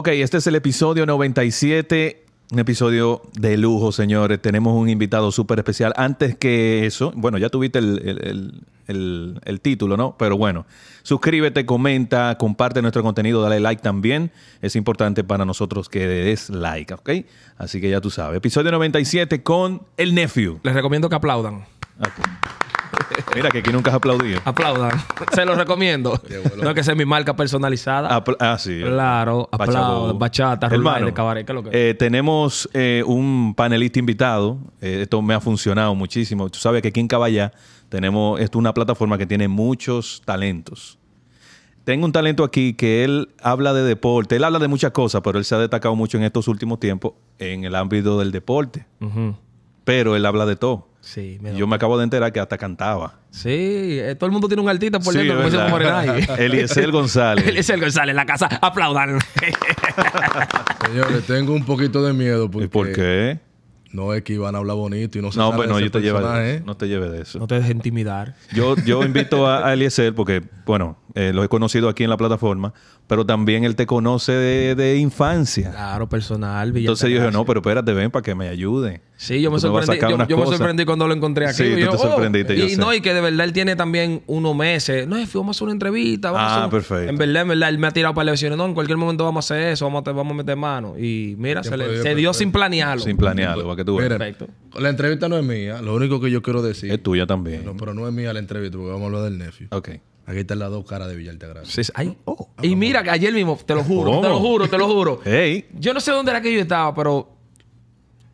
Ok, este es el episodio 97. Un episodio de lujo, señores. Tenemos un invitado súper especial. Antes que eso, bueno, ya tuviste el, el- el- título, ¿no? Pero bueno, suscríbete, comenta, comparte nuestro contenido, dale like también. Es importante para nosotros que des like, ¿ok? Así que ya tú sabes. Episodio 97 con el nephew. Les recomiendo que aplaudan. Ok. Mira que aquí nunca has aplaudido. Aplaudan. Se los recomiendo. No que sea mi marca personalizada. Apl- ah, sí. Claro, aplaudan. Bachata, Hermano, de cabaret, ¿qué es lo que es? eh, tenemos eh, un panelista invitado. Eh, esto me ha funcionado muchísimo. Tú sabes que aquí en Caballá tenemos esto es una plataforma que tiene muchos talentos. Tengo un talento aquí que él habla de deporte. Él habla de muchas cosas, pero él se ha destacado mucho en estos últimos tiempos en el ámbito del deporte. Ujú. Pero él habla de todo. Sí, me Yo me acabo de enterar que hasta cantaba. Sí, eh, todo el mundo tiene un artista por Sí, dentro, como. Eliezer González. Eliezer González en la casa. Aplaudan. Señores, tengo un poquito de miedo porque ¿Y por qué? no es que iban a hablar bonito y no se No, pues no, de yo te lleve, personaje. no te lleve de eso. no te dejes intimidar. Yo, yo invito a, a Eliezer porque, bueno, eh, lo he conocido aquí en la plataforma, pero también él te conoce de, de infancia. Claro, personal. Entonces yo dije, no, pero espérate, ven para que me ayude. Sí, yo me Tú a sorprendí. Yo, me sorprendí cuando lo encontré aquí. Sí, Y tú yo, te sorprendiste, yo Y sé. no, y que de verdad él tiene también unos meses. No, vamos a hacer una entrevista. Vamos a Ah, hacer un- perfecto. En verdad, en verdad, él me ha tirado para elecciones. No, en cualquier momento vamos a hacer eso, vamos a, vamos a meter mano. Y mira, se, le- se dio sin planearlo. Sin planearlo, para que tú veas. Perfecto. la entrevista no es mía. Lo único que yo quiero decir, Es tuya también. no, pero no es mía la entrevista porque vamos a hablar del nephew. Ok. Aquí están las dos caras de Villa Altagracia. Sí, sí. Ay, oh. Y mira, que ayer mismo, te lo juro, ¿Cómo? te lo juro, te lo juro. Hey, Yo no sé dónde era que yo estaba, pero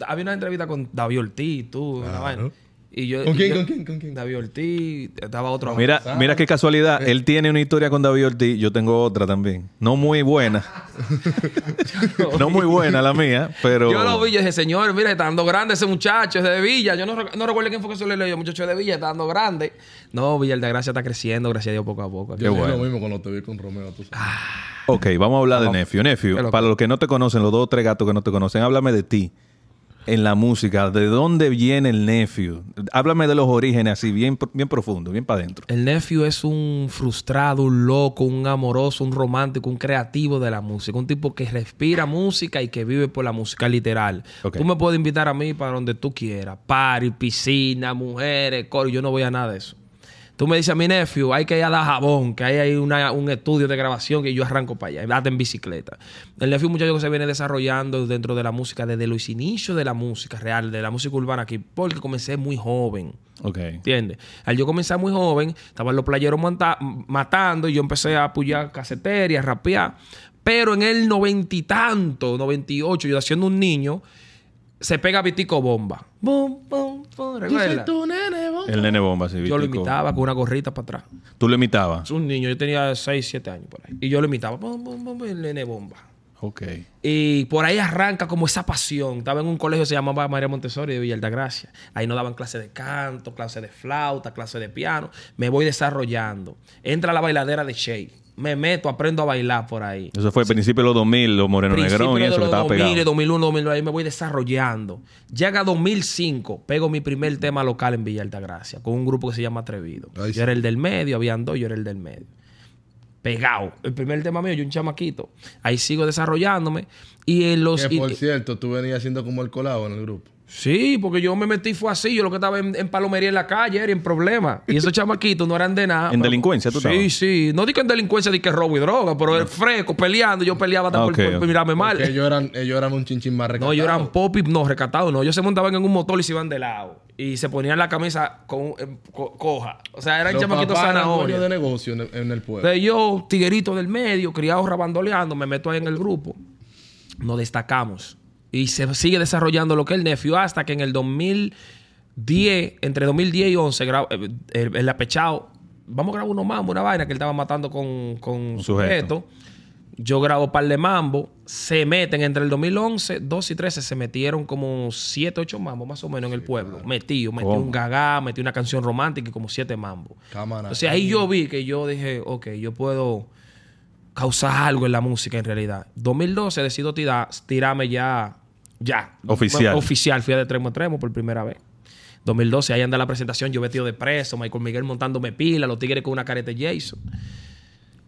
había una entrevista con David Ortiz, tú, una Claro. vaina. Y yo, ¿Con y quién, yo- con quién, con quién? David Ortiz, estaba otro. mira, mira qué casualidad. Él tiene una historia con David Ortiz. Yo tengo otra también. No muy buena. no muy buena la mía, pero... Yo lo vi, yo dije, señor, mira, está dando grande ese muchacho, ese de Villa. Yo no, no recuerdo quién fue que se le leyó, muchacho de Villa, está dando grande. No, Villa de Gracia está creciendo, gracias a Dios, poco a poco. Yo bueno. lo mismo cuando te vi con Romeo. Tú sabes. Ok, vamos a hablar de Vamos. Nephew. Nephew, ¿Qué es lo para los que no te conocen, los dos o tres gatos que no te conocen, háblame de ti en la música. ¿De dónde viene el Nephew? Háblame de los orígenes así, bien, bien profundo, bien para adentro. El nephew es un frustrado, un loco, un amoroso, un romántico, un creativo de la música. Un tipo que respira música y que vive por la música literal. Ok. Tú me puedes invitar a mí para donde tú quieras. Party, piscina, mujeres, coro. Yo no voy a nada de eso. Tú me dices a mi nephew, hay que ir a dar jabón, que hay ahí una- un estudio de grabación que yo arranco para allá, date en bicicleta. El nephew muchacho que se viene desarrollando dentro de la música desde los inicios de la música real, de la música urbana aquí, porque comencé muy joven. Ok. ¿Entiendes? Al yo comenzar muy joven, estaban los playeros monta- matando y yo empecé a apoyar casetería, a rapear. Pero en el noventa y tanto, 98, yo haciendo un niño, se pega Vitico Bomba. Bum, bum, bum, ¿recuerdas? El nene bomba, sí. Yo lo Vitico. imitaba con una gorrita para atrás. Tú lo imitabas. Es un niño, yo tenía 6, 7 años por ahí. Y yo lo imitaba. Bum, bum, bum, el nene bomba. Ok. Y por ahí arranca como esa pasión. Estaba en un colegio que se llamaba María Montessori de Villa Altagracia. Ahí nos daban clases de canto, clases de flauta, clases de piano. Me voy desarrollando. Entra la bailadera de Shea. Me meto, aprendo a bailar por ahí. Eso fue al principio de los 2000, los Moreno Negrón y de eso que estaba 2000, pegado. 2001, 2002, ahí me voy desarrollando. Llega 2005, pego mi primer tema local en Villa Altagracia con un grupo que se llama Atrevido. Ay, yo sí. era el del medio, habían dos, yo era el del medio. Pegado. El primer tema mío, yo un chamaquito. Ahí sigo desarrollándome. Y en los... Que y- por cierto, tú venías haciendo como el colado en el grupo. Sí, porque yo me metí fue así. Yo lo que estaba en, en palomería en la calle era en problemas. Y esos chamaquitos no eran de nada. ¿En pero- delincuencia tú Sí, estabas? sí. No digo en delincuencia, di que robo y droga, pero el fresco, peleando. Yo peleaba hasta Ah, por, por- mirarme mal. Porque ellos eran, ellos eran un chinchín más No, recatado. ellos eran pop y no, recatados, no. Ellos se montaban en un motor y se iban de lado. Y se ponían la camisa con, eh, co- coja. O sea, eran Los chamaquitos zanahorias. de negocio en el, en el pueblo. Entonces yo, tiguerito del medio, criado rabandoleando, me meto ahí en el grupo. Nos destacamos. Y se sigue desarrollando lo que es el nephew hasta que en el 2010, entre 2010 y 11, grabo- eh, el, el apechado, vamos a grabar uno más, una vaina que él estaba matando con, con Un sujeto. sujeto. Yo grabo par de mambo. Se meten entre el 2011, 12 y 13, se metieron como 7, 8 mambos más o menos en el pueblo. Metido, metí ¿Cómo? un gagá, metí una canción romántica y como 7 mambos. Cámara. Entonces ahí yo vi que yo dije, ok, yo puedo causar algo en la música en realidad. 2012 decido tira- tirarme ya, ya. Oficial. Oficial, fui a de extremo a extremo por primera vez. 2012, ahí anda la presentación, yo vestido de preso, Michael Miguel montándome pila, los tigres con una careta de Jason.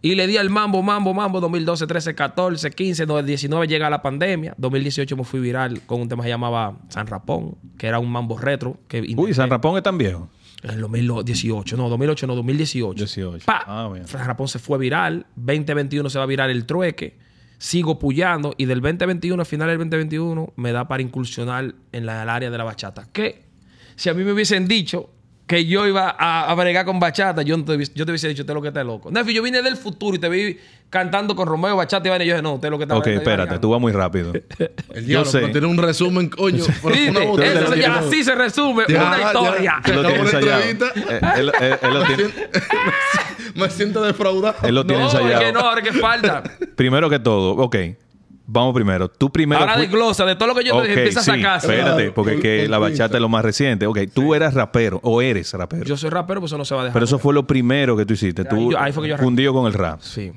Y le di al mambo, mambo, mambo, 2012, 13, 14, 15, no, 19 llega la pandemia. 2018 me fui viral con un tema que se llamaba San Rapón, que era un mambo retro. Que Uy, intenté San Rapón es tan viejo. En el 2018, no, 2008, no, 2018. 18. Pa. Ah. San Rapón se fue viral. 2021 se va a virar el trueque. Sigo puyando. Y del 2021, al final del 2021, me da para incursionar en la, el área de la bachata. Que si a mí me hubiesen dicho que yo iba a, a bregar con bachata, yo, no te, hubiese- yo te hubiese dicho, usted es lo que está loco. Nefi, yo vine del futuro y te vi cantando con Romeo Bachata y vaina. Y yo dije, no, usted es lo que está Ok, está espérate, variando". tú vas muy rápido. El Yo diablo, sé. pero tiene un resumen, coño. así se resume Ya, una ya. historia. Él lo tiene Acabó la ensayado. entrevista. Eh, él, él- él lo Me tiene, siento, me siento defraudado. él lo tiene No, es ensayado. que no, ahora que falta. Primero que todo, ok. Vamos primero. Tú primero. Ahora fui- desglosa de todo lo que yo te dije, empieza sí, a sacar. Espérate, porque por- que la bachata es lo más reciente. Ok, tú eras rapero o eres rapero. Yo soy rapero, pues eso no se va a dejar. pero eso fue lo primero que tú hiciste. Ahí Tú yo- ahí fue que yo fundido con el rap. Sí.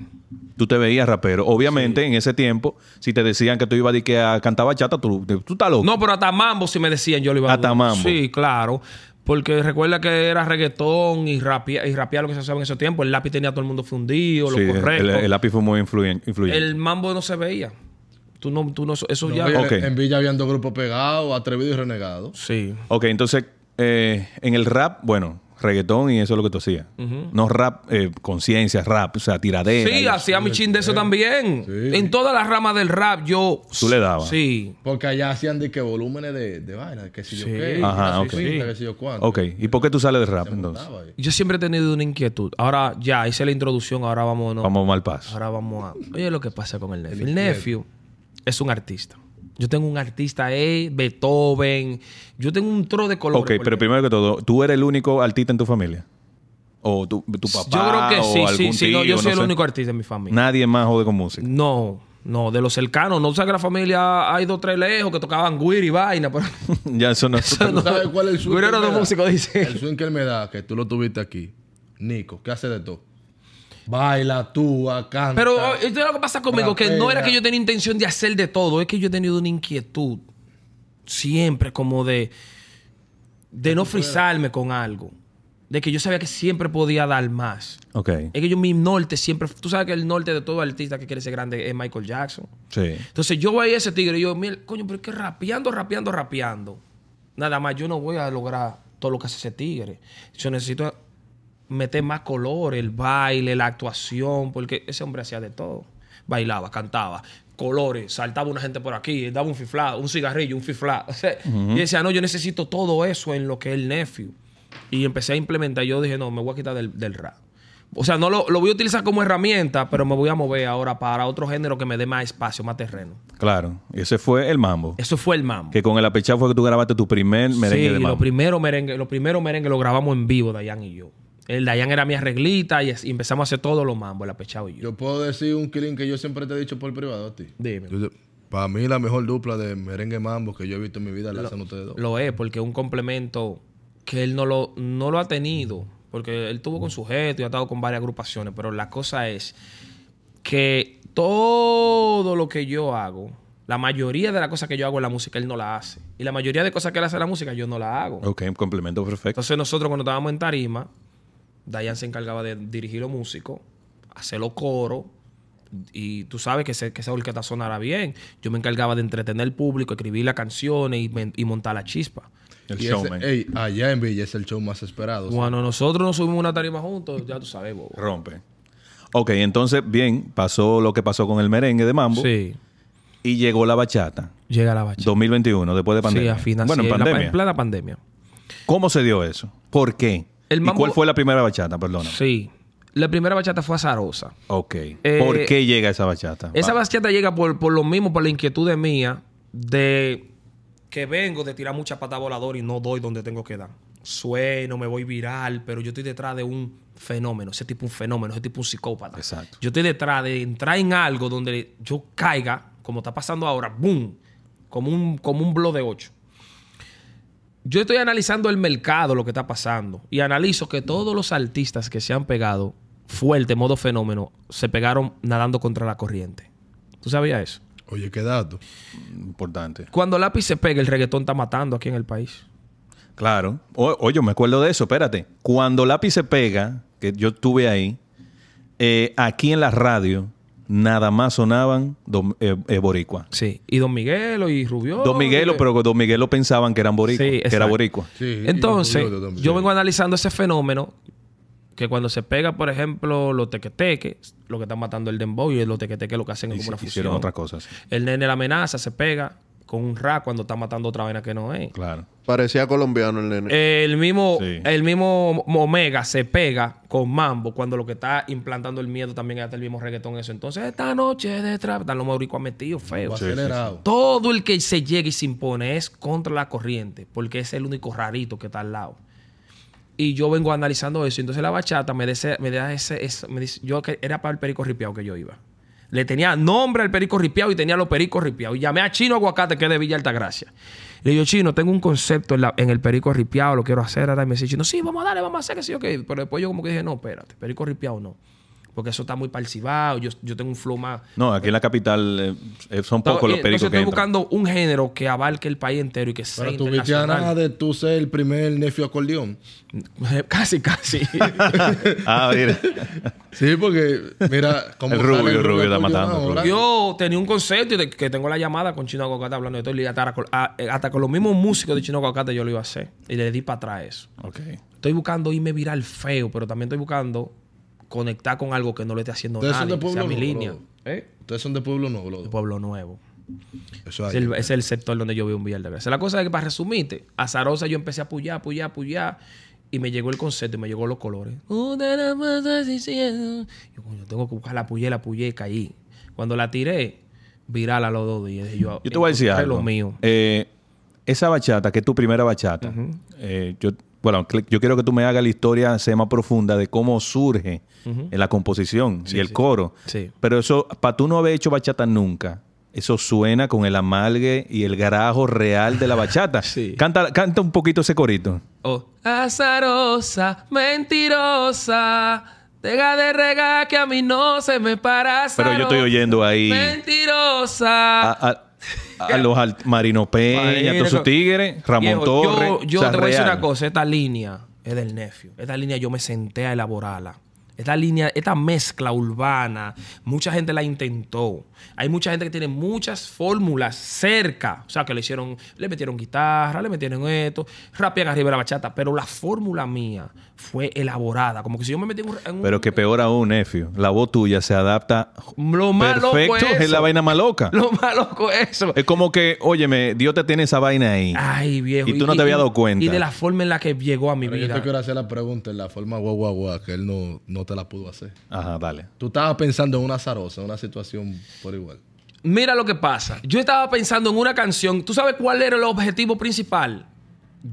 Tú te veías rapero. Obviamente, en ese tiempo, si te decían que tú ibas a, di que a cantar bachata, tú, tú estás loco. No, pero hasta mambo si me decían yo lo iba a Hasta mambo. Sí, claro. Porque recuerda que era reggaetón y rapia, y rapear lo que se hacía en ese tiempo. El lápiz tenía a todo el mundo fundido, Sí, lo correcto. el, el lápiz fue muy influyen- influyente. El mambo no se veía. Tú no, tú no, eso No, ya. En Villa habían dos grupos pegados, atrevido y renegado. Sí. Ok, entonces, eh, en el rap, bueno, reggaetón y eso es lo que tú hacías. No rap, eh, conciencia, rap, o sea, tiradera. Sí, hacía mi chin de eso también. Sí. En todas las ramas del rap yo... Tú le dabas. Sí. Porque allá hacían de que volúmenes de, de vaina, que si yo qué, Ajá, que si ok. pinta, que si yo cuánto. Ok, ¿y por qué tú sales de rap entonces? Yo siempre he tenido una inquietud. Ahora ya hice la introducción, ahora vamos... no. Vamos mal paso. Ahora vamos a. Oye, lo que pasa con el nephew. El nephew es un artista. Yo tengo un artista, eh, Beethoven. Yo tengo un tro de colores. Ok, pero primero que todo, ¿tú eres el único artista en tu familia? ¿O tu, tu papá? Yo creo que o sí, sí, algún sí. no, yo tío, soy el sé? único artista en mi familia. Nadie más jode con música. No, no, de los cercanos. No sé que la familia hay dos tres lejos que tocaban guir y vaina, pero. ya eso no... ¿Tú sabes cuál es el swing? Guiro que era de músico, dice. El swing que él me da, que tú lo tuviste aquí. Nico, ¿qué hace de todo? Baila, actúa, canta. Pero oh, esto es lo que pasa conmigo, que no era que yo tenía intención de hacer de todo, es que yo he tenido una inquietud siempre como de de no frizarme con algo, de que yo sabía que siempre podía dar más. Ok, Es que yo mi norte siempre, tú sabes que el norte de todo artista que quiere ser grande es Michael Jackson. sí. Entonces yo veía ese tigre y yo, mira, coño, pero es que rapeando, rapeando, rapeando. Nada más, yo no voy a lograr todo lo que hace ese tigre. Yo necesito meter más color, el baile, la actuación, porque ese hombre hacía de todo. Bailaba, cantaba, colores, saltaba una gente por aquí, daba un fiflado, un cigarrillo, un fiflado. O sea, Y decía, no, yo necesito todo eso en lo que es el nephew. Y empecé a implementar. Yo dije, no, me voy a quitar del, del rap. O sea, no lo, lo voy a utilizar como herramienta, pero me voy a mover ahora para otro género que me dé más espacio, más terreno. Claro. Y ese fue el mambo. Eso fue el mambo. Que con el apechado fue que tú grabaste tu primer merengue sí, de mambo. lo primero merengue, lo primero merengue lo grabamos en vivo, Dayan y yo. El Dayan era mi arreglita y, es- y empezamos a hacer todos los mambos, el apechado y yo. Yo puedo decir un killing que yo siempre te he dicho por privado a ti. Dime. Para mí la mejor dupla de merengue mambo que yo he visto en mi vida la hacen ustedes dos. Lo es, porque es un complemento que él no lo, no lo ha tenido. Porque él tuvo con sujeto y ha estado con varias agrupaciones. Pero la cosa es que todo lo que yo hago, la mayoría de las cosas que yo hago en la música, él no la hace. Y la mayoría de cosas que él hace en la música, yo no la hago. Ok, un complemento perfecto. Entonces nosotros cuando estábamos en tarima, Dayan se encargaba de dirigir los músicos, hacer los coros, y tú sabes que, se- que esa orquesta sonara bien. Yo me encargaba de entretener al público, escribir las canciones y, montar la chispa. El Y ese- showman. ey, allá en Villa es el show más esperado. Cuando nosotros nos subimos a una tarima juntos, ya tú sabes, bobo. Rompe. Ok, entonces, bien, pasó lo que pasó con el merengue de mambo Sí, y llegó la bachata. llega la bachata. 2021, después de Sí, pandemia. a final, bueno, sí, en pandemia. en plena pandemia. ¿Cómo se dio eso? ¿Por qué? El ¿Y cuál fue la primera bachata? Perdona. Sí. La primera bachata fue azarosa. Ok. Eh, ¿Por qué llega esa bachata? Esa bachata llega por, por lo mismo, por la inquietud de mía, de que vengo de tirar mucha pata voladora y no doy donde tengo que dar. Sueno, me voy viral, pero yo estoy detrás de un fenómeno, ese tipo un fenómeno, ese tipo un psicópata. Exacto. Yo estoy detrás de entrar en algo donde yo caiga, como está pasando ahora, ¡boom! Como un, como un blow de 8. Yo estoy analizando el mercado, lo que está pasando, y analizo que todos los artistas que se han pegado fuerte, modo fenómeno, se pegaron nadando contra la corriente. ¿Tú sabías eso? Oye, qué dato. Importante. Cuando lápiz se pega, el reggaetón está matando aquí en el país. Claro. O- oye, me acuerdo de eso, espérate. Cuando lápiz se pega, que yo estuve ahí, eh, aquí en la radio nada más sonaban Don- eh, eh, boricua. Sí. Y Don Miguelo y Rubio. Don Miguelo, y- pero Don Miguelo pensaban que eran boricua, Sí, que era boricua. Sí, Entonces, y- y- y- y- yo vengo analizando ese fenómeno que cuando se pega, por ejemplo, los tequeteques, lo que están matando el dembow y los tequeteques lo que hacen es como una Hicieron fusión. otras cosas. El nene la amenaza, se pega con un rap cuando está matando otra vaina que no es. Claro. Parecía colombiano el nene. El mismo, Sí. el mismo Omega se pega con Mambo cuando lo que está implantando el miedo también es hasta el mismo reggaetón eso. Entonces, esta noche de trap, están los mauricuas metidos feos. Acelerado. Todo el que se llega y se impone es contra la corriente, porque es el único rarito que está al lado. Y yo vengo analizando eso. Entonces la bachata me, dese- me da ese, ese- me dice, yo que era para el perico ripiado que yo iba. Le tenía nombre al perico ripiado y tenía los pericos ripiados. Y llamé a Chino Aguacate, que es de Villa Altagracia. Le digo, Chino, tengo un concepto en, el perico ripiado, lo quiero hacer. Ahora y me dice, Chino, sí, vamos a darle, vamos a hacer que sí, ok. Pero después yo como que dije, no, espérate, perico ripiado no. Porque eso está muy parcibado. Yo, yo tengo un flow más... No, aquí en la capital eh, eh, son pocos los Entonces pericos que estoy entran. buscando un género que abarque el país entero y que sea Pero a nada de tú ser el primer nefio acordeón. Casi, casi. Ah, mira. Sí, porque mira cómo El rubio, el rubio está matando. Yo tenía un concepto y de que tengo la llamada con Chino Aguacate hablando de todo y hasta, con- a- hasta con los mismos músicos de Chino Aguacate yo lo iba a hacer. Y le di para atrás eso. Ok. Estoy buscando irme viral feo, pero también estoy buscando conectar con algo que no le esté haciendo Ustedes son nadie, de que sea Pueblo mi Nuevo, línea. ¿Eh? Ustedes son de Pueblo Nuevo, De. Pueblo Nuevo. Eso Es el, es el sector donde yo vivo en Villa Altagracia. La cosa es que para resumirte, a Zarosa yo empecé a apoyar, apoyar, apoyar. Y me llegó el concepto y me llegó los colores. Yo, coño, tengo que buscar la puye, la puye y caí. Cuando la tiré, viral a los dos días. Yo, Yo te voy a decir algo. lo mío. Eh, esa bachata, que es tu primera bachata, eh, yo, bueno, yo quiero que tú me hagas la historia sea más profunda de cómo surge en la composición y el sí. coro. Sí. Pero eso, para tú no haber hecho bachata nunca, eso suena con el amalgue y el garajo real de la bachata. Sí. canta, canta un poquito ese corito. Oh, azarosa, mentirosa. Deja de regar que a mí no se me para. Pero yo estoy oyendo ahí Mentirosa. a, a- a los Marino Peña, a todos sus tigres, Ramón Viejo, Torres. Yo, yo o sea, te voy a decir una cosa. Esta línea es del nephew. Esta línea yo me senté a elaborarla. Esta línea, esta mezcla urbana, mucha gente la intentó. Hay mucha gente que tiene muchas fórmulas cerca. O sea, que le hicieron, le metieron guitarra, le metieron esto, rapean arriba de la bachata. Pero la fórmula mía fue elaborada. Como que si yo me metí en un... Pero que peor aún, Nefio, la voz tuya se adapta Lo loco perfecto, es es la vaina más loca. Lo más loco es eso. Es como que, óyeme, Dios te tiene esa vaina ahí. Ay, viejo. Y tú no te habías dado cuenta. Y de la forma en la que llegó a mi Pero yo vida. te quiero hacer la pregunta en la forma guau, guau, guau, que él no, no te la pudo hacer. Ajá, dale. Tú estabas pensando en una zarosa, en una situación por igual. Mira lo que pasa. Yo estaba pensando en una canción. ¿Tú sabes cuál era el objetivo principal?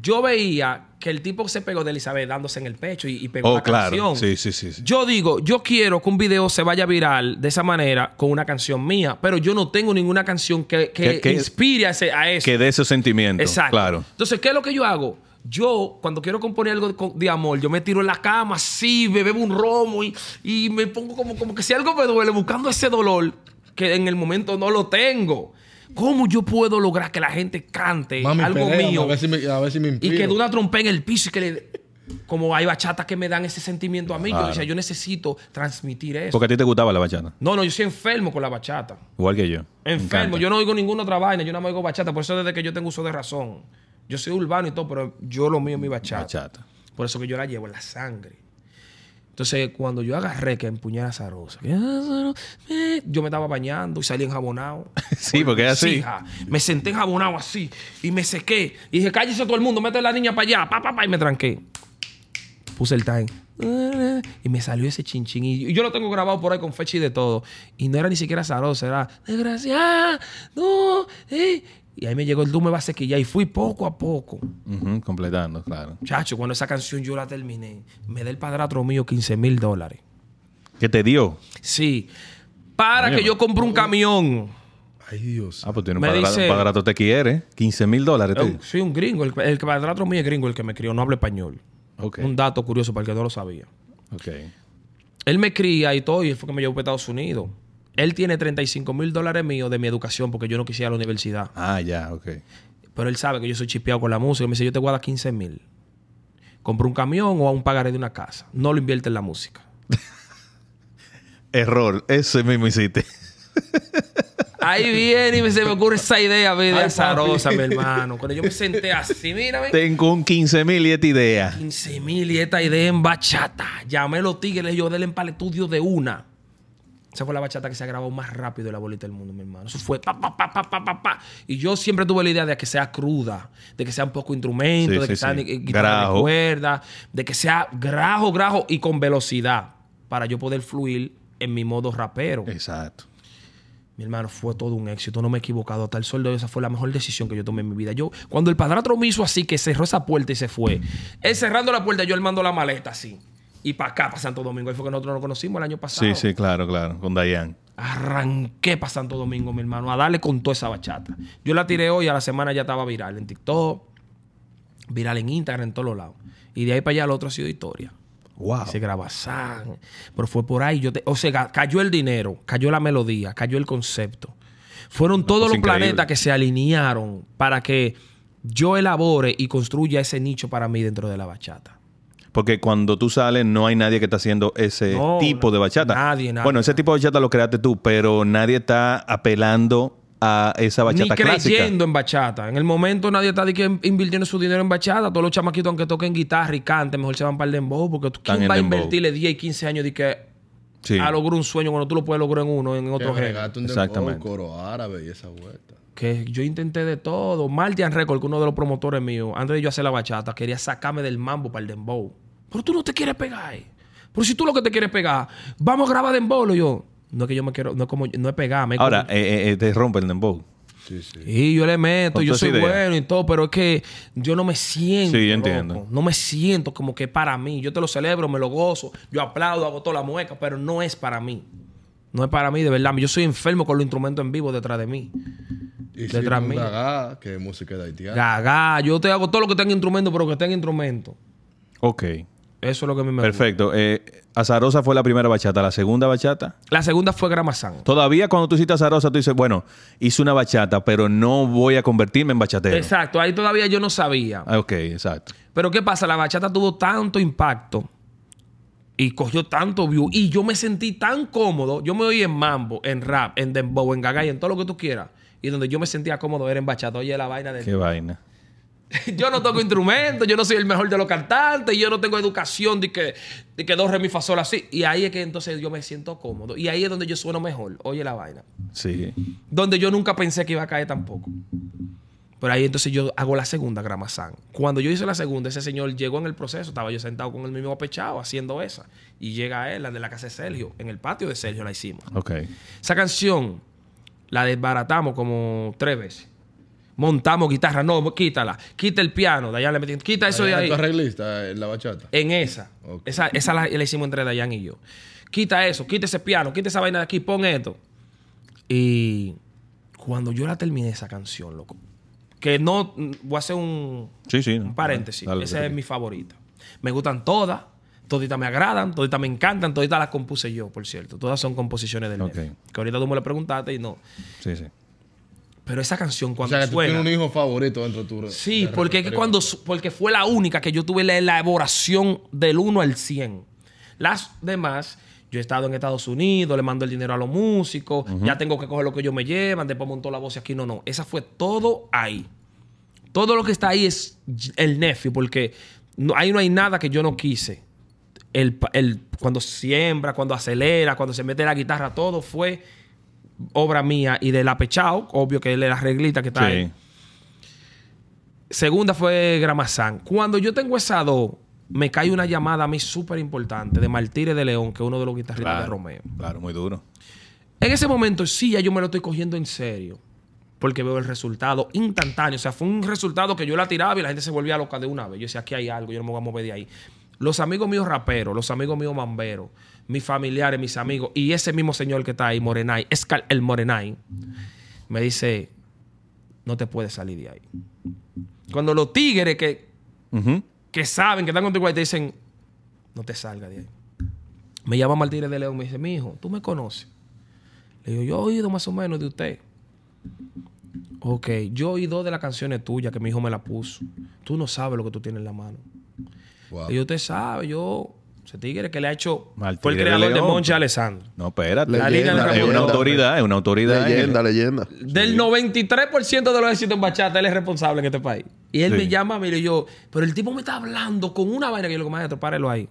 Yo veía que el tipo se pegó de Elizabeth dándose en el pecho y, y pegó Oh, la claro. canción. Sí, sí, sí, sí. Yo digo, yo quiero que un video se vaya viral de esa manera con una canción mía, pero yo no tengo ninguna canción que, que Que- inspire a, ese- a eso. Que de esos sentimientos. Exacto. Claro. Entonces, ¿qué es lo que yo hago? Yo, cuando quiero componer algo de amor, yo me tiro en la cama así, me bebo un romo y, y me pongo como, como que si algo me duele, buscando ese dolor que en el momento no lo tengo. ¿Cómo yo puedo lograr que la gente cante Mami, algo mío A ver si me, a ver si me y que de una trompa en el piso y que le... Como hay bachatas que me dan ese sentimiento a mí. Yo Claro. decía, yo necesito transmitir eso. Porque a ti te gustaba la bachata. No, no, yo soy enfermo con la bachata. Igual que yo. Enfermo. Yo no oigo ninguna otra vaina. Yo no me oigo bachata. Por eso desde que yo tengo uso de razón. Yo soy urbano y todo, pero yo lo mío es mi bachata. Bachata. Por eso que yo la llevo en la sangre. Entonces, cuando yo agarré que empuñé a Zarosa, que, "Ah, eh", yo me estaba bañando y salí enjabonado. Sí, porque es así. Me senté enjabonado así y me sequé. Y dije, cállese todo el mundo, mete a la niña para allá, pa, pa, pa, y me tranqué. Puse el time. Y me salió ese chinchín. Y yo lo tengo grabado por ahí con fecha y de todo. Y no era ni siquiera Zarosa, era desgraciado. No, eh". Y ahí me llegó el tú me vas a sequillar. Y fui poco a poco. Completando, claro. Chacho, cuando esa canción yo la terminé, me da el padrastro mío 15 mil dólares. ¿Qué te dio? Sí. Para que yo compre un camión. Ay, Dios. Ah, pues tiene un Me padrastro, dice- un te quiere. 15 mil dólares. Eh, Soy un gringo. El, el padrastro mío es gringo, el que me crió. No habla español. Un dato curioso para el que no lo sabía. Ok. Él me cría y todo, y él fue que me llevó para Estados Unidos. Él tiene 35 mil dólares míos de mi educación porque yo no quisiera ir a la universidad. Ah, ya, ok. Pero él sabe que yo soy chipeado con la música. Me dice, yo te voy a dar 15 mil. Compra un camión o a un pagaré de una casa. No lo invierte en la música. Error. Ese mismo hiciste. Ahí viene y me, se me ocurre esa idea de azarosa, mi hermano. Cuando yo me senté así, mírame. Tengo un 15 mil y esta idea. 15 mil y esta idea en bachata. Llamé a los tigres, yo del estudio de una. Esa fue la bachata que se ha grabado más rápido de la bolita del mundo, mi hermano. Eso fue pa, pa, pa, pa, pa, pa, pa. Y yo siempre tuve la idea de que sea cruda, de que sea un poco instrumento, Sí, de sí, que sea sí. ni- guitarra de cuerda, de que sea grajo, grajo y con velocidad para yo poder fluir en mi modo rapero. Exacto. Mi hermano, fue todo un éxito. No me he equivocado. Hasta el sol de hoy, esa fue la mejor decisión que yo tomé en mi vida. Yo, cuando el padrastro me hizo así, que cerró esa puerta y se fue, él cerrando la puerta, yo armando la maleta así. Y para acá, para Santo Domingo. Ahí fue que nosotros nos conocimos el año pasado. Sí, sí, claro, claro. Con Dayan. Arranqué para Santo Domingo, mi hermano, a darle con toda esa bachata. Yo la tiré hoy, a la semana ya estaba viral en TikTok, viral en Instagram, en todos los lados. Y de ahí para allá, lo otro ha sido historia. Wow. Se graba San. Pero fue por ahí. Yo te- o sea, ca- cayó el dinero, cayó la melodía, cayó el concepto. Fueron todos cosa los increíble. planetas que se alinearon para que yo elabore y construya ese nicho para mí dentro de la bachata. Porque cuando tú sales, no hay nadie que está haciendo ese No, tipo de bachata. nadie, nadie, Bueno, ese tipo de bachata lo creaste tú, pero nadie está apelando a esa bachata Ni clásica. creyendo en bachata. En el momento nadie está invirtiendo su dinero en bachata. Todos los chamaquitos, aunque toquen guitarra y canten, mejor se van para el dembow. Porque ¿quién va a invertirle 10 y 15 años de que Sí. a lograr un sueño cuando tú lo puedes lograr en uno, en otro Que género? un Exactamente. dembow, coro árabe y esa vuelta. que yo intenté de todo. Martian Record, que uno de los promotores míos, antes de yo hacer la bachata, quería sacarme del mambo para el dembow. Pero tú no te quieres pegar. eh. Pero si tú lo que te quieres pegar, vamos a grabar dembow. lo yo. No es que yo me quiero, no es como, no es pegarme. Ahora, como- eh, eh, te rompe el dembow. Sí, sí. y yo le meto, yo soy idea. bueno y todo, pero es que yo no me siento. Sí, yo loco. entiendo. No me siento como que es para mí. Yo te lo celebro, me lo gozo, yo aplaudo, hago toda la mueca, pero no es para mí. No es para mí, de verdad. Yo soy enfermo con los instrumentos en vivo detrás de mí. Y Detrás sin un mío. gagá, que es música de haitiano. Gaga, yo te hago todo lo que tenga instrumento, pero que tenga instrumento. Ok. Eso es lo que a mí me gusta. Perfecto. Eh, Azarosa fue la primera bachata. La segunda bachata. La segunda fue Gramazán. Todavía cuando tú hiciste Azarosa, tú dices, bueno, hice una bachata, pero no voy a convertirme en bachatero. Exacto, ahí todavía yo no sabía. Ah, ok, exacto. Pero ¿qué pasa? La bachata tuvo tanto impacto y cogió tanto view y yo me sentí tan cómodo. Yo me oí en mambo, en rap, en dembow, en gaga y en todo lo que tú quieras. Y donde yo me sentía cómodo era en bachata. Oye, la vaina de... Qué vaina. yo no toco instrumentos, yo no soy el mejor de los cantantes, yo no tengo educación de que, de que dos, re, mi, fa, sol, así. Y ahí es que entonces yo me siento cómodo. Y ahí es donde yo sueno mejor. Oye, la vaina. Sí. donde yo nunca pensé que iba a caer tampoco. Pero ahí entonces yo hago la segunda Gramazán. Cuando yo hice la segunda, ese señor llegó en el proceso, estaba yo sentado con el mismo apechado haciendo esa. Y llega él, la de la casa de Sergio, en el patio de Sergio la hicimos. Ok. Esa canción la desbaratamos como tres veces. Montamos guitarra, no, quítala. Quita el piano, Dayan le metí, quita eso de Ahí ahí. ¿Tu arreglista en la bachata? En esa. Esa, esa la, la hicimos entre Dayan y yo. Quita eso, quita ese piano, quita esa vaina de aquí, pon esto. Y cuando yo la terminé esa canción, loco, que no, voy a hacer un, Sí, sí. un paréntesis. Dale, esa dale. es mi favorita. Me gustan todas, toditas me agradan, toditas me encantan, toditas las compuse yo, por cierto. Todas son composiciones del Ok. Nef. Que ahorita tú me lo preguntaste y no. Sí, sí. Pero esa canción O cuando sea, que tú suena... tienes un hijo favorito dentro de tu... Sí, de porque, es que cuando, porque fue la única que yo tuve la elaboración del 1 al 100. Las demás, yo he estado en Estados Unidos, le mando el dinero a los músicos, ya tengo que coger lo que ellos me llevan, después montó la voz y aquí no, no. Esa fue todo ahí. Todo lo que está ahí es el nephew, porque no, ahí no hay nada que yo no quise. El, el- cuando siembra, cuando acelera, cuando se mete la guitarra, todo fue obra mía y del apechao, obvio que él es la reglita que está ahí. Segunda fue Gramazán. Cuando yo tengo esa dos, me cae una llamada a mí súper importante de Martínez de León, que es uno de los guitarristas de Romeo. claro, muy duro. En ese momento sí, ya yo me lo estoy cogiendo en serio. Porque veo el resultado instantáneo. O sea, fue un resultado que yo la tiraba y la gente se volvía loca de una vez. Yo decía, aquí hay algo, yo no me voy a mover de ahí. Los amigos míos raperos, los amigos míos mamberos, mis familiares, mis amigos, y ese mismo señor que está ahí, Morenay, es cal- el Morenay, me dice, no te puedes salir de ahí. Cuando los tigres que, que saben, que están contigo ahí, te dicen, no te salgas de ahí. Me llama Martínez de León, me dice, mi hijo, ¿tú me conoces? Le digo, yo he oído más o menos de usted. Ok, yo oí dos de las canciones tuyas que mi hijo me la puso. Tú no sabes lo que tú tienes en la mano. Wow. Y usted sabe, yo Ese tigre que le ha hecho... Fue el creador de, León. Monche Alessandro. No, espérate. La Liga de Leyenda, es una autoridad, es una autoridad. Leyenda, leyenda. Del 93% de los éxitos en bachata, él es responsable en este país. Y él Sí. me llama, mire, y yo, pero el tipo me está hablando con una vaina que yo le digo, maestro, párelo ahí.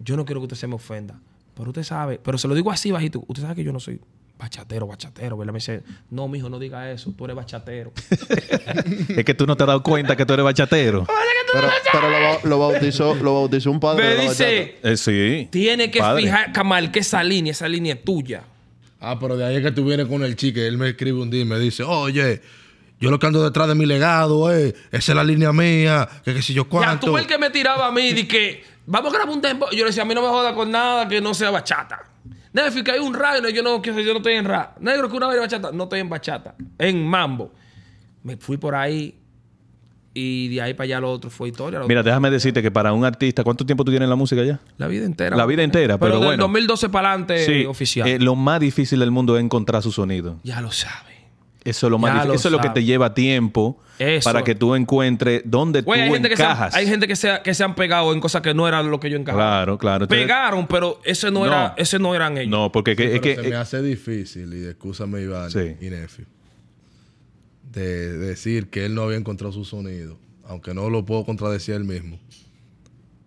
Yo no quiero que usted se me ofenda. Pero usted sabe, pero se lo digo así bajito. Usted sabe que yo no soy bachatero, bachatero, ¿verdad? Me dice, no, mijo, no diga eso. Tú eres bachatero. Es que tú no te has dado cuenta que tú eres bachatero. Pero, pero lo, lo bautizó, lo bautizó un padre. me dice, Eh, sí. tiene que Padre. fijar, Kamal, que esa línea, esa línea es tuya. Ah, pero de ahí es que tú vienes con el chique. Él me escribe un día y me dice, oye, yo lo que ando detrás de mi legado, eh. Esa es la línea mía. Que qué sé yo Ya, cuánto. tú el que me tiraba a mí de que vamos a grabar un tempo. Yo le decía, a mí no me joda con nada que no sea bachata. Nefi, que hay un rayo, no, yo no, yo no estoy en rap. Negro, que una vez bachata, no estoy en bachata, en mambo. Me fui por ahí y de ahí para allá lo otro fue historia. Mira, déjame decirte que para un artista, ¿cuánto tiempo tú tienes en la música ya? la vida entera. La vida entera, pero del bueno. 2012 para adelante oficial. eh, lo más difícil del mundo es encontrar su sonido. ya lo sabe. Eso es lo más Ya difícil. lo Eso es lo que te lleva tiempo Eso. para que tú encuentres dónde tú hay gente, que se, han, encajas. hay gente que, se, que se han pegado en cosas que no eran lo que yo encajaba. Claro, claro. Entonces- Pegaron, pero ese no, No. era, ese no eran ellos. No, porque que- es que se me hace difícil, y excúsame Iván Sí. y Nefi, de decir que él no había encontrado su sonido, aunque no lo puedo contradecir él mismo.